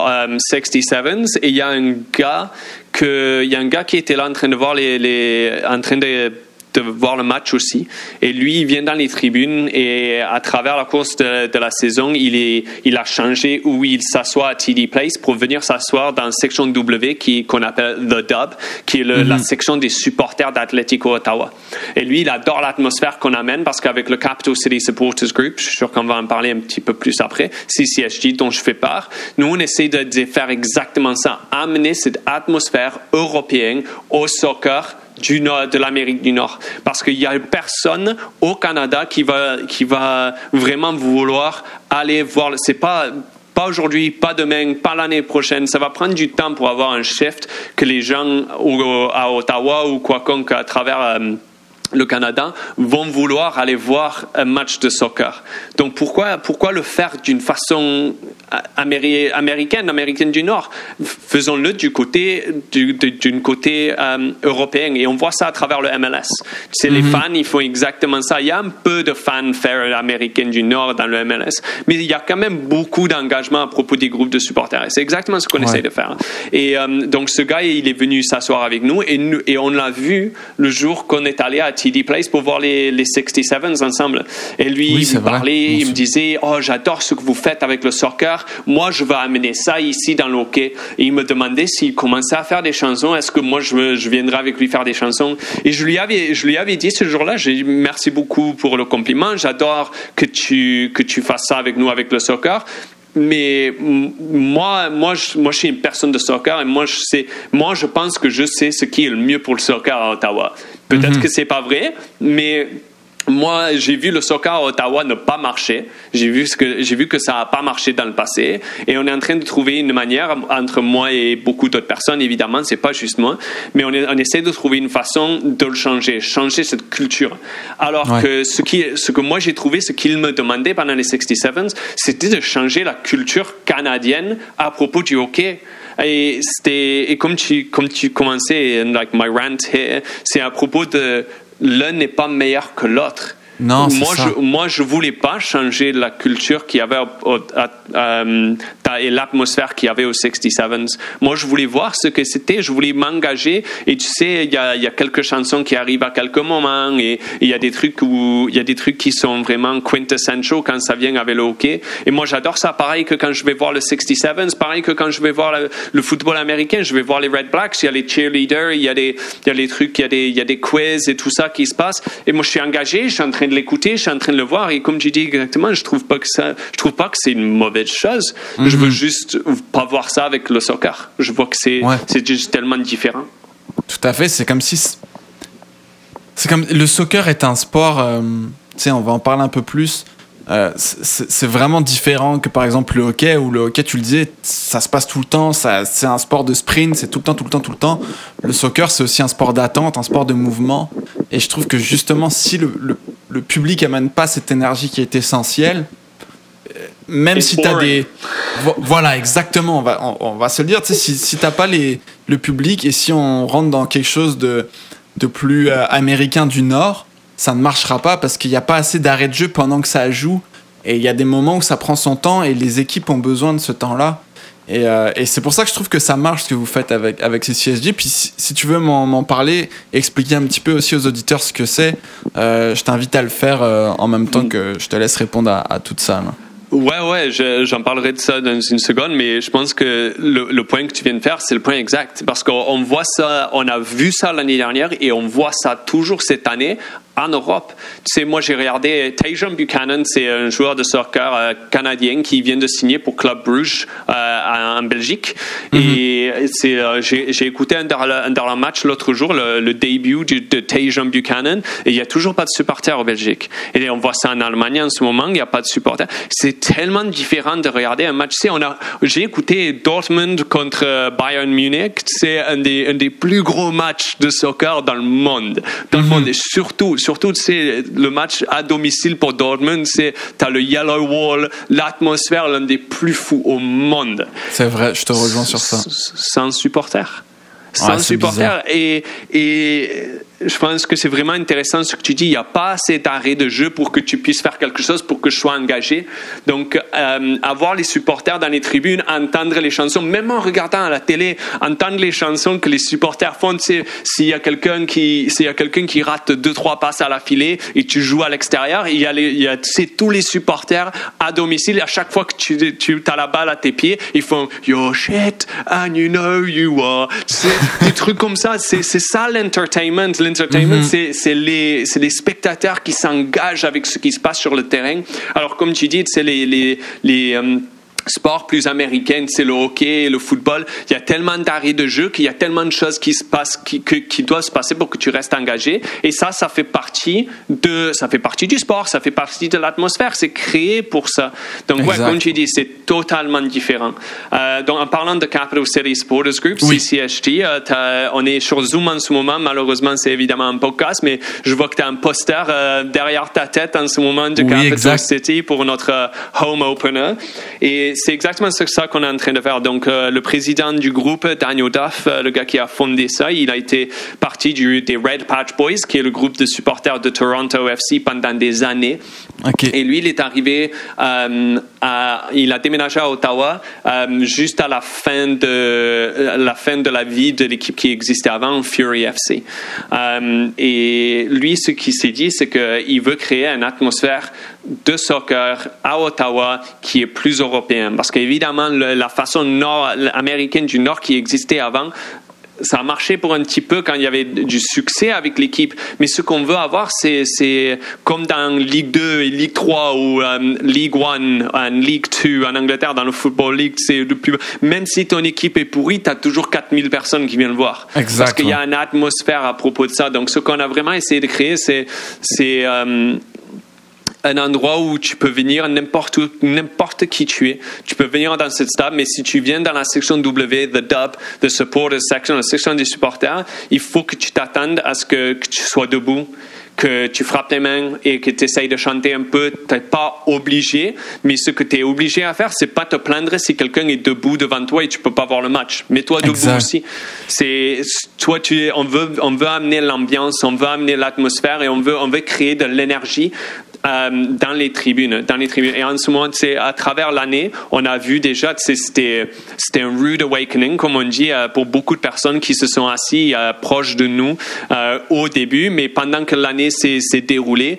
67s et il y a un gars que, il y a un gars qui était là en train de voir les, les en train de de voir le match aussi. Et lui, il vient dans les tribunes et à travers la course de, la saison, il, est, il a changé où il s'assoit à TD Place pour venir s'asseoir dans la section W qui, qu'on appelle The Dub, qui est la mhm. section des supporters d'Atletico Ottawa. Et lui, il adore l'atmosphère qu'on amène parce qu'avec le Capital City Supporters Group, je suis sûr qu'on va en parler un petit peu plus après, CCSG dont je fais part, nous, on essaie de, de faire exactement ça, amener cette atmosphère européenne au soccer du nord, de l'Amérique du Nord. Parce qu'il n'y a personne au Canada qui va, qui va vraiment vouloir aller voir. C'est pas, pas aujourd'hui, pas demain, pas l'année prochaine. Ça va prendre du temps pour avoir un shift que les gens à Ottawa ou quoi à travers euh, le Canada vont vouloir aller voir un match de soccer. Donc pourquoi, pourquoi le faire d'une façon américaine, américaine du Nord? Faisons-le du côté d'une côté euh, européen et on voit ça à travers le MLS. C'est les mhm. fans, ils font exactement ça. Il y a un peu de fanfare américaine du Nord dans le MLS, mais il y a quand même beaucoup d'engagement à propos des groupes de supporters. C'est exactement ce qu'on essaie de faire. Et euh, donc ce gars, il est venu s'asseoir avec nous et, nous, et on l'a vu le jour qu'on est allé à TD Place pour voir les, les 67s ensemble. Et lui, il me parlait, il me disait, oh, j'adore ce que vous faites avec le soccer. Moi, je veux amener ça ici dans le hockey. Et il me demandait s'il commençait à faire des chansons. Est-ce que moi, je, je viendrais avec lui faire des chansons? Et je lui avais, je lui avais dit ce jour-là, j'ai dit, merci beaucoup pour le compliment. J'adore que tu, que tu fasses ça avec nous, avec le soccer mais moi, moi, je, moi, je suis une personne de soccer et moi, je sais, moi, je pense que je sais ce qui est le mieux pour le soccer à Ottawa. Peut-être mhm. que c'est pas vrai, mais moi, j'ai vu le soccer à Ottawa ne pas marcher. J'ai vu, que, j'ai vu que ça n'a pas marché dans le passé. Et on est en train de trouver une manière, entre moi et beaucoup d'autres personnes, évidemment, c'est pas juste moi, mais on, on, essaie de trouver une façon de le changer, changer cette culture. Alors que ce, qui, ce que moi j'ai trouvé, ce qu'il me demandait pendant les 67s, c'était de changer la culture canadienne à propos du hockey. Et, et comme tu, comme tu commençais, like my rant here, c'est à propos de l'un n'est pas meilleur que l'autre. Non, moi, ça. je, moi, je voulais pas changer la culture qu'il y avait et l'atmosphère qu'il y avait aux 67s. Moi, je voulais voir ce que c'était. Je voulais m'engager. Et tu sais, il y a, y a, quelques chansons qui arrivent à quelques moments et il y a des trucs où il y a des trucs qui sont vraiment quintessential quand ça vient avec le hockey. Et moi, j'adore ça. Pareil que quand je vais voir le 67s, pareil que quand je vais voir le, football américain, je vais voir les Red Blacks. Il y a les cheerleaders, il y a des, il y a les trucs, il y a des, il y a des quiz et tout ça qui se passe. Et moi, je suis engagé. Je suis en train de l'écouter, je suis en train de le voir, et comme j'ai dit exactement, je trouve pas que ça, je trouve pas que c'est une mauvaise chose. Je veux mhm. juste pas voir ça avec le soccer. Je vois que c'est, c'est juste tellement différent. Tout à fait, c'est comme si c'est comme le soccer est un sport. Euh, tu sais, on va en parler un peu plus. Euh, c'est vraiment différent que par exemple le hockey, où le hockey, tu le disais, ça se passe tout le temps, c'est un sport de sprint, c'est tout le temps, tout le temps, tout le temps. Le soccer, c'est aussi un sport d'attente, un sport de mouvement. Et je trouve que justement, si le, le, public amène pas cette énergie qui est essentielle, euh, même si tu as des. Voilà, exactement, on va, on, va se le dire, si, si tu pas les, le public et si on rentre dans quelque chose de, de plus euh, américain du Nord, ça ne marchera pas parce qu'il n'y a pas assez d'arrêt de jeu pendant que ça joue. Et il y a des moments où ça prend son temps et les équipes ont besoin de ce temps-là. Et, euh, c'est pour ça que je trouve que ça marche ce que vous faites avec, avec ces CSG. Puis si, tu veux m'en parler, expliquer un petit peu aussi aux auditeurs ce que c'est, euh, je t'invite à le faire euh, en même temps que je te laisse répondre à, à tout ça. Ouais, ouais, j'en parlerai de ça dans une seconde, mais je pense que le, le point que tu viens de faire, c'est le point exact. Parce qu'on voit ça, on a vu ça l'année dernière et on voit ça toujours cette année en Europe. Tu sais, moi, j'ai regardé Tajon Buchanan, c'est un joueur de soccer euh, canadien qui vient de signer pour Club Bruges euh, en Belgique. Et c'est, j'ai, écouté un dans match l'autre jour, le, début de Tajon Buchanan, et il n'y a toujours pas de supporters au Belgique. Et on voit ça en Allemagne en ce moment, il n'y a pas de supporters. C'est tellement différent de regarder un match. on a, j'ai écouté Dortmund contre Bayern Munich, c'est un des, un des plus gros matchs de soccer dans le monde. Dans le mhm. monde. Et surtout, surtout, c'est le match à domicile pour Dortmund, c'est, t'as le Yellow Wall, l'atmosphère, l'un des plus fous au monde. C'est vrai, je te rejoins sur ça. Sans supporters. Sans supporters. Et, et je pense que c'est vraiment intéressant ce que tu dis. Il n'y a pas assez d'arrêt de jeu pour que tu puisses faire quelque chose, pour que je sois engagé. Donc, euh, avoir les supporters dans les tribunes, entendre les chansons, même en regardant à la télé, entendre les chansons que les supporters font. Tu s'il y a quelqu'un qui, s'il y a quelqu'un qui rate deux, trois passes à la filée et tu joues à l'extérieur, il y a, les, il y a tous les supporters à domicile. À chaque fois que tu, tu as la balle à tes pieds, ils font Yo shit, and you know you are. C'est des trucs comme ça. C'est, c'est ça l'entertainment l'entertainment, mhm. c'est les, les, spectateurs qui s'engagent avec ce qui se passe sur le terrain. Alors, comme tu dis, c'est les, les, les euh, sport plus américain, c'est le hockey, le football. Il y a tellement d'arrêts de jeu qu'il y a tellement de choses qui se passent, qui, qui, doivent se passer pour que tu restes engagé. Et ça, ça fait partie de, ça fait partie du sport, ça fait partie de l'atmosphère. C'est créé pour ça. Donc, ouais, comme tu dis, c'est totalement différent. Euh, donc, en parlant de Capital City Supporters Group, CCSG, euh, on est sur Zoom en ce moment. Malheureusement, c'est évidemment un podcast, mais je vois que tu as un poster euh, derrière ta tête en ce moment de Capital City pour notre home opener. Et c'est exactement ça qu'on est en train de faire. Donc, euh, le président du groupe, Daniel Duff, euh, le gars qui a fondé ça, il a été parti du, des Red Patch Boys, qui est le groupe de supporters de Toronto FC pendant des années. Et lui, il est arrivé, euh, il a déménagé à Ottawa juste à la fin de la fin de la vie de l'équipe qui existait avant, Fury FC. et lui, ce qu'il s'est dit, c'est qu'il veut créer une atmosphère de soccer à Ottawa qui est plus européen. Parce qu'évidemment, la façon nord, américaine du Nord qui existait avant, ça a marché pour un petit peu quand il y avait du succès avec l'équipe. Mais ce qu'on veut avoir, c'est comme dans Ligue 2 et Ligue 3 ou euh, Ligue 1, en Ligue 2 en Angleterre, dans le Football League, c'est depuis, même si ton équipe est pourrie, tu as toujours 4000 personnes qui viennent voir. Exactement. Parce qu'il y a une atmosphère à propos de ça. Donc ce qu'on a vraiment essayé de créer, c'est euh, un endroit où tu peux venir n'importe où, n'importe qui tu es. Tu peux venir dans cette stade, mais si tu viens dans la section W, the dub, the supporters section, la section des supporters, il faut que tu t'attendes à ce que, que tu sois debout, que tu frappes tes mains et que tu essayes de chanter un peu. Tu n'es pas obligé, mais ce que tu es obligé à faire, c'est pas te plaindre si quelqu'un est debout devant toi et tu peux pas voir le match. Mets-toi debout aussi. C'est toi, tu on veut, on veut amener l'ambiance, on veut amener l'atmosphère et on veut, on veut créer de l'énergie euh, dans les tribunes, dans les tribunes. Et en ce moment, c'est à travers l'année, on a vu déjà, c'était c'était un rude awakening, comme on dit, euh, pour beaucoup de personnes qui se sont assis euh, proches de nous au début, mais pendant que l'année s'est déroulée,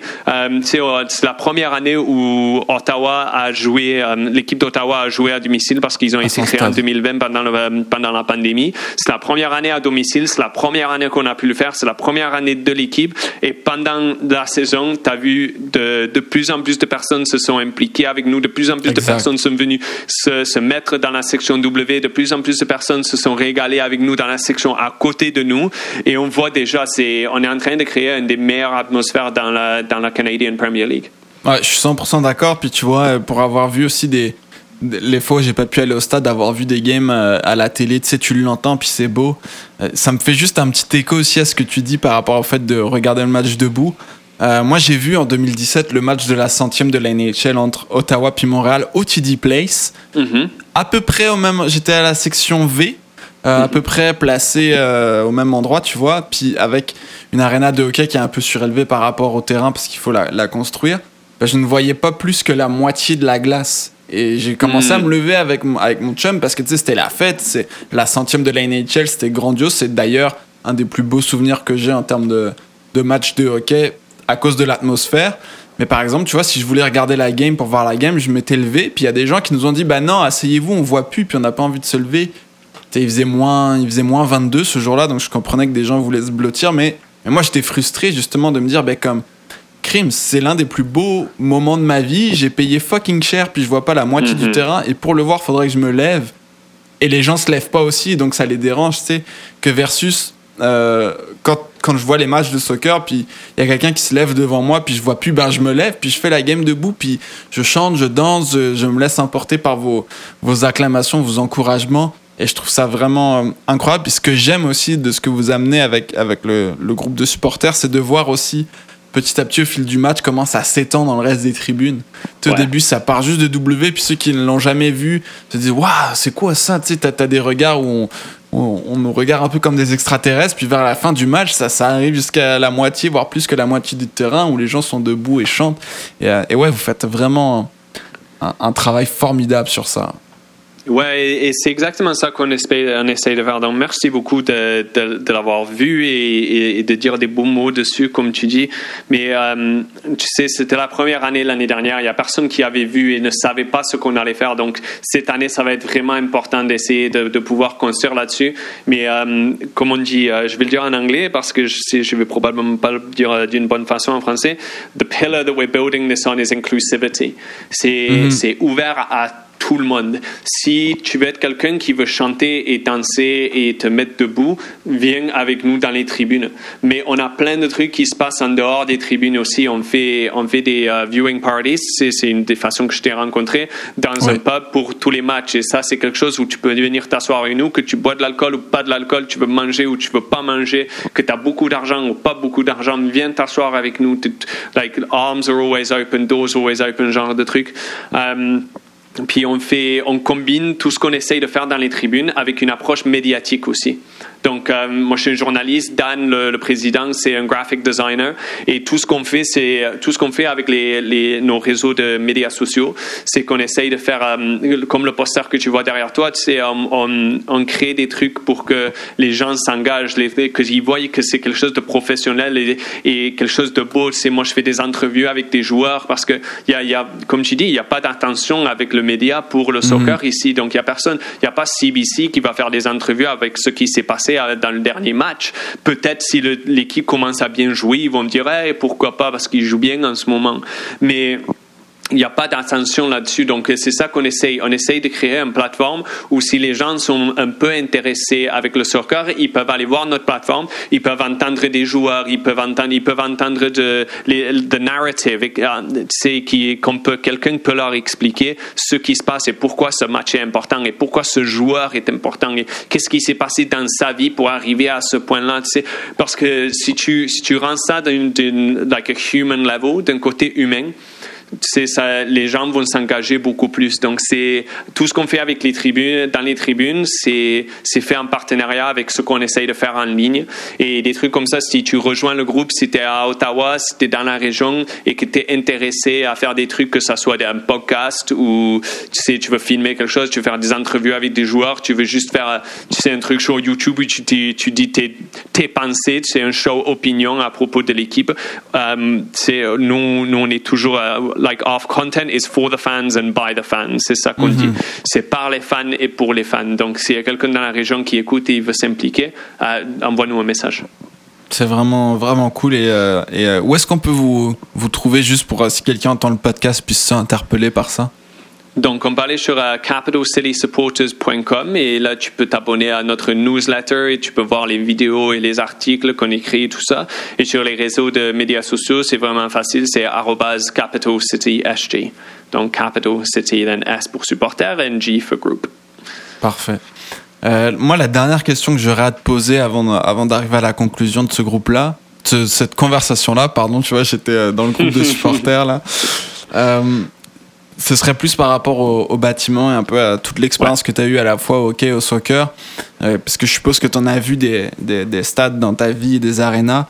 c'est la première année où Ottawa a joué, l'équipe d'Ottawa a joué à domicile parce qu'ils ont été créés en 2020 pendant le, pendant la pandémie. C'est la première année à domicile, c'est la première année qu'on a pu le faire, c'est la première année de l'équipe. Et pendant la saison, tu as vu de de plus en plus de personnes se sont impliquées avec nous, de plus en plus de personnes sont venues se, mettre dans la section W, de plus en plus de personnes se sont régalées avec nous dans la section à côté de nous. Et on voit déjà, c'est, on est en train de créer une des meilleures atmosphères dans la, dans la Canadian Premier League. Ouais, je suis 100% d'accord. Puis tu vois, pour avoir vu aussi des, les fois où j'ai pas pu aller au stade, avoir vu des games euh, à la télé, tu sais, tu l'entends, puis c'est beau. Euh, ça me fait juste un petit écho aussi à ce que tu dis par rapport au fait de regarder le match debout. Euh, moi, j'ai vu en 2017 le match de la centième de la NHL entre Ottawa puis Montréal au TD Place. Mhm. À peu près au même. J'étais à la section V, euh, à mhm. peu près placé euh, au même endroit, tu vois. Puis avec une arena de hockey qui est un peu surélevée par rapport au terrain parce qu'il faut la, construire. Ben, je ne voyais pas plus que la moitié de la glace. Et j'ai commencé à mhm. me lever avec, avec mon chum parce que c'était la fête, c'est la centième de la NHL, c'était grandiose. C'est d'ailleurs un des plus beaux souvenirs que j'ai en termes de, de match de hockey à cause de l'atmosphère. Mais par exemple, tu vois, si je voulais regarder la game pour voir la game, je m'étais levé. Puis il y a des gens qui nous ont dit Bah non, asseyez-vous, on voit plus, puis on n'a pas envie de se lever. il faisait, moins, il faisait moins 22 ce jour-là, donc je comprenais que des gens voulaient se blottir. Mais, moi, j'étais frustré justement de me dire Bah comme. Crime, c'est l'un des plus beaux moments de ma vie. J'ai payé fucking cher, puis je vois pas la moitié du mhm. terrain. Et pour le voir, faudrait que je me lève. et les gens se lèvent pas aussi, donc ça les dérange, tu sais, que versus euh, quand, quand je vois les matchs de soccer, puis il y a quelqu'un qui se lève devant moi, puis je vois plus, ben je me lève, puis je fais la game debout, puis je chante, je danse, je, me laisse emporter par vos, vos acclamations, vos encouragements. Et je trouve ça vraiment euh, incroyable. Puis ce que j'aime aussi de ce que vous amenez avec, avec le, le groupe de supporters, c'est de voir aussi petit à petit au fil du match comment ça s'étend dans le reste des tribunes. Au début, ça part juste de W, puis ceux qui ne l'ont jamais vu se disent Waouh, c'est quoi ça Tu sais, t'as as des regards où on, on, nous regarde un peu comme des extraterrestres, puis vers la fin du match, ça, arrive jusqu'à la moitié, voire plus que la moitié du terrain où les gens sont debout et chantent. Et, euh, ouais, vous faites vraiment un travail formidable sur ça. Ouais, et c'est exactement ça qu'on essaie, on essaie de faire. Donc, merci beaucoup de, de, de l'avoir vu et, et, de dire des beaux mots dessus, comme tu dis. Mais euh, tu sais, c'était la première année l'année dernière. Il y a personne qui avait vu et ne savait pas ce qu'on allait faire. Donc, cette année, ça va être vraiment important d'essayer de, de, pouvoir construire là-dessus. Mais euh, comme on dit, euh, je vais le dire en anglais parce que je, sais, je vais probablement pas le dire d'une bonne façon en français. The pillar that we're building this on is inclusivity. C'est mm -hmm. ouvert à tout le monde. Si tu veux être quelqu'un qui veut chanter et danser et te mettre debout, viens avec nous dans les tribunes. Mais on a plein de trucs qui se passent en dehors des tribunes aussi. On fait, on fait des uh, viewing parties. C'est une des façons que je t'ai rencontré dans oui. un pub pour tous les matchs. Et ça, c'est quelque chose où tu peux venir t'asseoir avec nous, que tu bois de l'alcool ou pas de l'alcool, tu veux manger ou tu veux pas manger, que tu as beaucoup d'argent ou pas beaucoup d'argent, viens t'asseoir avec nous. Like, arms are always open, doors always open, genre de trucs. Um, puis on fait, on combine tout ce qu'on essaye de faire dans les tribunes avec une approche médiatique aussi. Donc, euh, moi, je suis un journaliste. Dan, le, le président, c'est un graphic designer. Et tout ce qu'on fait, c'est tout ce qu'on fait avec les, les, nos réseaux de médias sociaux, c'est qu'on essaye de faire euh, comme le poster que tu vois derrière toi. Tu sais, on, on, on, crée des trucs pour que les gens s'engagent, qu'ils voient que c'est quelque chose de professionnel et, et quelque chose de beau. C'est moi, je fais des entrevues avec des joueurs parce que il y a, y a, comme tu dis, il n'y a pas d'attention avec le média pour le soccer mm -hmm. ici. Donc, il n'y a personne, il n'y a pas CBC qui va faire des entrevues avec ce qui s'est passé dans le dernier match. Peut-être si l'équipe commence à bien jouer, ils vont dire pourquoi pas parce qu'ils jouent bien en ce moment. Mais il n'y a pas d'attention là-dessus. Donc, c'est ça qu'on essaye. On essaye de créer une plateforme où si les gens sont un peu intéressés avec le soccer, ils peuvent aller voir notre plateforme, ils peuvent entendre des joueurs, ils peuvent entendre, ils peuvent entendre de, de narrative, c'est qu'on peut, quelqu'un peut leur expliquer ce qui se passe et pourquoi ce match est important et pourquoi ce joueur est important et qu'est-ce qui s'est passé dans sa vie pour arriver à ce point-là. Tu sais, parce que si tu, si tu rends ça d'un, like a human level, d'un côté humain, ça, les gens vont s'engager beaucoup plus. Donc c'est tout ce qu'on fait avec les tribunes, dans les tribunes, c'est c'est fait en partenariat avec ce qu'on essaye de faire en ligne. Et des trucs comme ça, si tu rejoins le groupe, si tu es à Ottawa, si tu es dans la région et que tu es intéressé à faire des trucs, que ça soit un podcast ou tu sais, tu veux filmer quelque chose, tu veux faire des entrevues avec des joueurs, tu veux juste faire, tu sais, un truc sur YouTube où tu, tu dis tes, pensées, c'est un show opinion à propos de l'équipe. Um, nous, nous, on est toujours uh, like off content is for the fans and by the fans. C'est ça qu'on mm -hmm. dit. C'est par les fans et pour les fans. Donc, s'il y a quelqu'un dans la région qui écoute et il veut s'impliquer, euh, envoie-nous un message. C'est vraiment, vraiment cool. Et, euh, et euh, où est-ce qu'on peut vous, vous trouver juste pour si quelqu'un entend le podcast puisse s'interpeller par ça? Donc, on parlait sur uh, capitalcitysupporters.com et là, tu peux t'abonner à notre newsletter et tu peux voir les vidéos et les articles qu'on écrit, tout ça. Et sur les réseaux de médias sociaux, c'est vraiment facile, c'est capitalcitysg. Donc, Capital City, then S pour supporter et G for group. Parfait. Euh, moi, la dernière question que j'aurais à te poser avant, avant d'arriver à la conclusion de ce groupe-là, de cette conversation-là, pardon, tu vois, j'étais dans le groupe de supporters là. Euh, ce serait plus par rapport au, au, bâtiment et un peu à toute l'expérience ouais. que tu as eue à la fois au hockey et au soccer. Euh, parce que je suppose que tu en as vu des, des, des, stades dans ta vie, des arénas.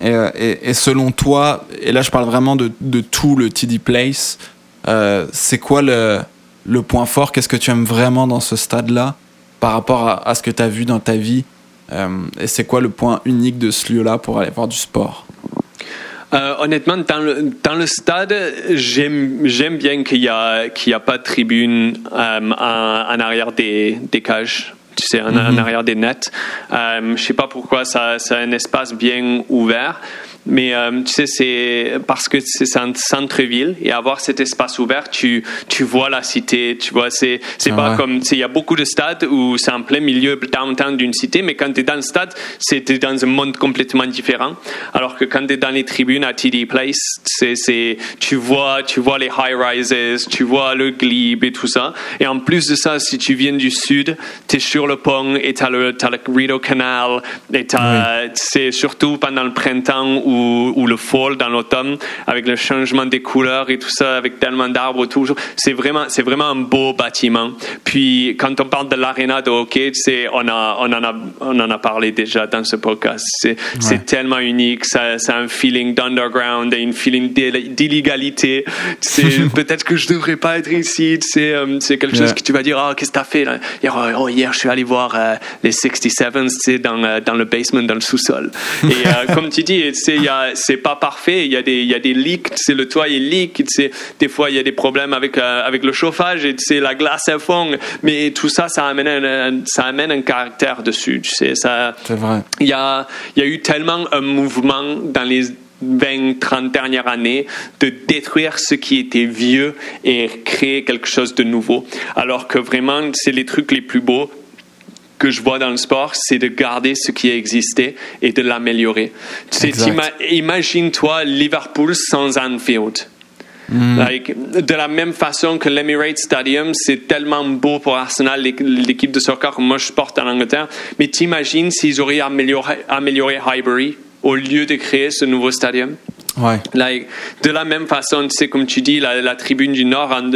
Et, et, et, selon toi, et là je parle vraiment de, de tout le TD Place, euh, c'est quoi le, le point fort? Qu'est-ce que tu aimes vraiment dans ce stade-là par rapport à, à ce que tu as vu dans ta vie? Euh, Et c'est quoi le point unique de ce lieu-là pour aller voir du sport? Euh, honnêtement, dans le, dans le stade, j'aime bien qu'il n'y a, pas de tribune euh, en, en, arrière des, des cages. Tu sais, en, mm -hmm. en arrière des nets. Euh, je sais pas pourquoi, ça, c'est un espace bien ouvert. Mais euh, tu sais, c'est parce que c'est un centre-ville et avoir cet espace ouvert, tu, tu vois la cité, tu vois, c'est, c'est pas comme, il y a beaucoup de stades où c'est en plein milieu downtown d'une cité, mais quand tu es dans le stade, c'est dans un monde complètement différent. Alors que quand tu es dans les tribunes à TD Place, c'est, tu vois, tu vois les high rises, tu vois le glebe et tout ça. Et en plus de ça, si tu viens du sud, tu es sur le pont et tu as le, as le Rideau Canal et c'est surtout pendant le printemps ou, ou le fall dans l'automne avec le changement des couleurs et tout ça, avec tellement d'arbres autour. C'est vraiment, c'est vraiment un beau bâtiment. Puis quand on parle de l'aréna de hockey, c'est, on, a, on, en a, on en a parlé déjà dans ce podcast. C'est, c'est tellement unique. Ça, ça a un feeling d'underground et une feeling d'illégalité. C'est peut-être que je devrais pas être ici. C'est, euh, c'est quelque chose que tu vas dire, oh, qu'est-ce que tu as fait là? Hier, oh, hier, je suis allé voir euh, les 67s, c'est dans, euh, dans le basement, dans le sous-sol. Et comme tu dis, c'est pas parfait. Il y a des, il y a des leaks. C'est le toit est leak. Des fois, il y a des problèmes avec, avec le chauffage et c'est la glace à fond. Mais tout ça, ça amène un, ça amène un caractère dessus. Tu sais, ça. C'est vrai. Il y a, il y a eu tellement un mouvement dans les 20, 30 dernières années de détruire ce qui était vieux et créer quelque chose de nouveau. Alors que vraiment, c'est les trucs les plus beaux que je vois dans le sport, c'est de garder ce qui a existé et de l'améliorer. Imagine-toi Liverpool sans Anfield. Mm. de la même façon que l'Emirates Stadium, c'est tellement beau pour Arsenal, l'équipe de soccer que moi je porte en Angleterre. Mais t'imagines s'ils auraient amélioré, amélioré Highbury au lieu de créer ce nouveau stadium? Ouais. de la même façon, tu sais, comme tu dis, la, tribune du Nord, en,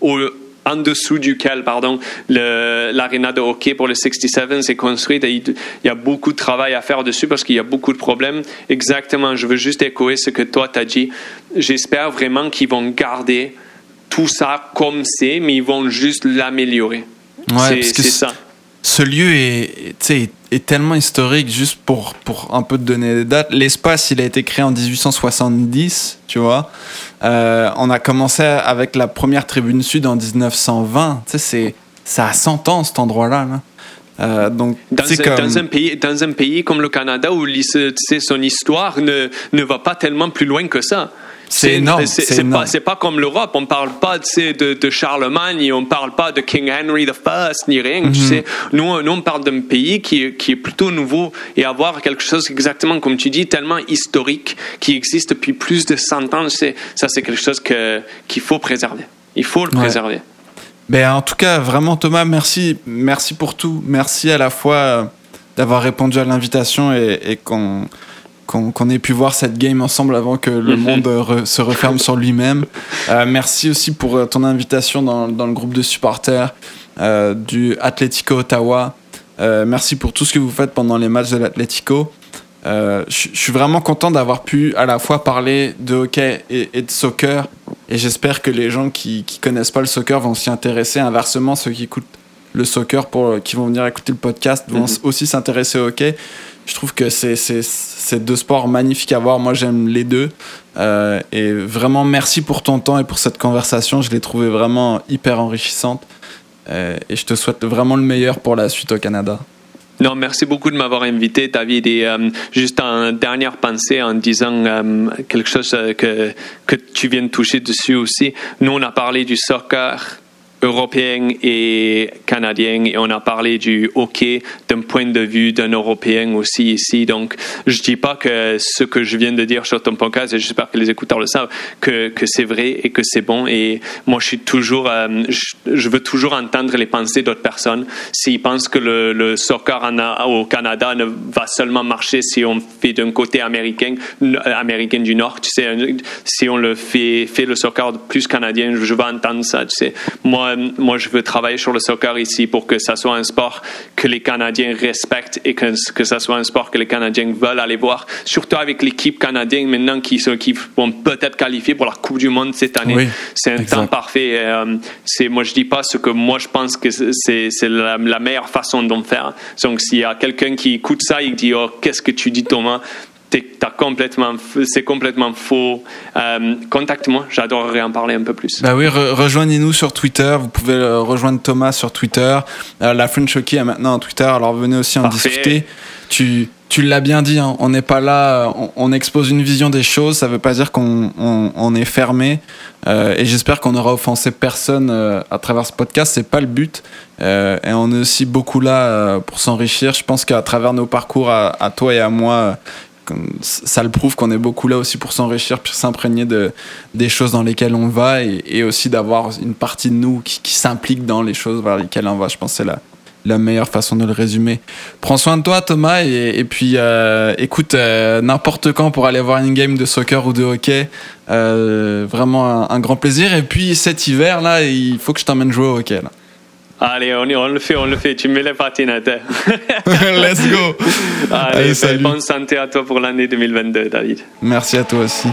au, en dessous duquel pardon, l'aréna de hockey pour le 67 s'est construite. il, y a beaucoup de travail à faire dessus parce qu'il y a beaucoup de problèmes. Exactement, je veux juste échoer ce que toi t'as dit. J'espère vraiment qu'ils vont garder tout ça comme c'est, mais ils vont juste l'améliorer. Ouais, c'est ça. Ce lieu est, est tellement historique, juste pour, pour un peu te donner des dates. L'espace, il a été créé en 1870, tu vois. Euh, on a commencé avec la première tribune sud en 1920. Tu sais, c'est, ça a 100 ans, cet endroit-là. Euh, donc, dans, un, dans, un pays, dans un pays comme le Canada où son histoire ne, ne va pas tellement plus loin que ça. C'est énorme. C'est pas, pas, comme l'Europe. On parle pas de, de, Charlemagne, on parle pas de King Henry I, ni rien. tu mhm. sais. Nous, nous, on parle d'un pays qui, qui est plutôt nouveau et avoir quelque chose exactement, comme tu dis, tellement historique, qui existe depuis plus de 100 ans. Ça, c'est quelque chose qu'il faut préserver. Il faut le préserver. Ben, en tout cas, vraiment, Thomas, merci, merci pour tout. Merci à la fois euh, d'avoir répondu à l'invitation et, et qu'on qu'on ait pu voir cette game ensemble avant que le mhm. monde se referme sur lui-même. Euh, merci aussi pour euh, ton invitation dans, dans le groupe de supporters euh, du Atletico Ottawa. merci pour tout ce que vous faites pendant les matchs de l'Atletico. je suis vraiment content d'avoir pu à la fois parler de hockey et, de soccer. Et j'espère que les gens qui ne connaissent pas le soccer vont s'y intéresser. Inversement, ceux qui écoutent le soccer, pour, qui vont venir écouter le podcast, vont mhm. aussi s'intéresser au hockey je trouve que c'est deux sports magnifiques à voir. Moi, j'aime les deux. Euh, et vraiment, merci pour ton temps et pour cette conversation. Je l'ai trouvée vraiment hyper enrichissante. Euh, et je te souhaite vraiment le meilleur pour la suite au Canada. Non, merci beaucoup de m'avoir invité, David. Et euh, juste en dernière pensée, en disant quelque chose que, que tu viens de toucher dessus aussi. Nous, on a parlé du soccer européen et canadien et on a parlé du hockey d'un point de vue d'un Européen aussi ici. Donc, je dis pas que ce que je viens de dire sur ton podcast, et j'espère que les écouteurs le savent, que, que c'est vrai et que c'est bon. Et moi, je suis toujours, euh, je, veux toujours entendre les pensées d'autres personnes. S'ils pensent que le, le soccer au Canada ne va seulement marcher si on fait d'un côté américain, américain du Nord, tu sais, si on le fait, fait le soccer plus canadien, je veux entendre ça, tu sais. Moi, euh, moi, je veux travailler sur le soccer ici pour que ça soit un sport que les Canadiens respectent et que, que ça soit un sport que les Canadiens veulent aller voir. Surtout avec l'équipe canadienne maintenant qui, qui vont peut-être qualifier pour la Coupe du Monde cette année. c'est un temps parfait. Euh, c'est, moi, je dis pas ce que moi je pense que c'est, la, la, meilleure façon d'en faire. Donc, s'il y a quelqu'un qui écoute ça et qui dit, oh, qu'est-ce que tu dis, Thomas? Complètement, c'est complètement faux. Euh, contacte-moi, j'adorerais en parler un peu plus. Bah oui, rejoignez-nous sur Twitter. Vous pouvez euh, rejoindre Thomas sur Twitter. Euh, la French Hockey a maintenant un Twitter, alors venez aussi en discuter. Tu, tu l'as bien dit, hein, on n'est pas là, on, on, expose une vision des choses, ça veut pas dire qu'on on, on est fermé. Euh, et j'espère qu'on n'aura offensé personne euh, à travers ce podcast, c'est pas le but. Euh, et on est aussi beaucoup là pour s'enrichir. Je pense qu'à travers nos parcours, à, à, toi et à moi, ça le prouve qu'on est beaucoup là aussi pour s'enrichir, pour s'imprégner de, des choses dans lesquelles on va et, aussi d'avoir une partie de nous qui, s'implique dans les choses vers lesquelles on va. Je pense que c'est la, la meilleure façon de le résumer. Prends soin de toi, Thomas, et, et puis euh, écoute euh, n'importe quand pour aller voir une game de soccer ou de hockey. Euh, vraiment un, un, grand plaisir. Et puis cet hiver, là, il faut que je t'emmène jouer au hockey. Là. Allez, on, on, le fait, on le fait. Tu mets les patinettes. Let's go. Allez, Allez salut. bonne santé à toi pour l'année 2022, David. Merci à toi aussi.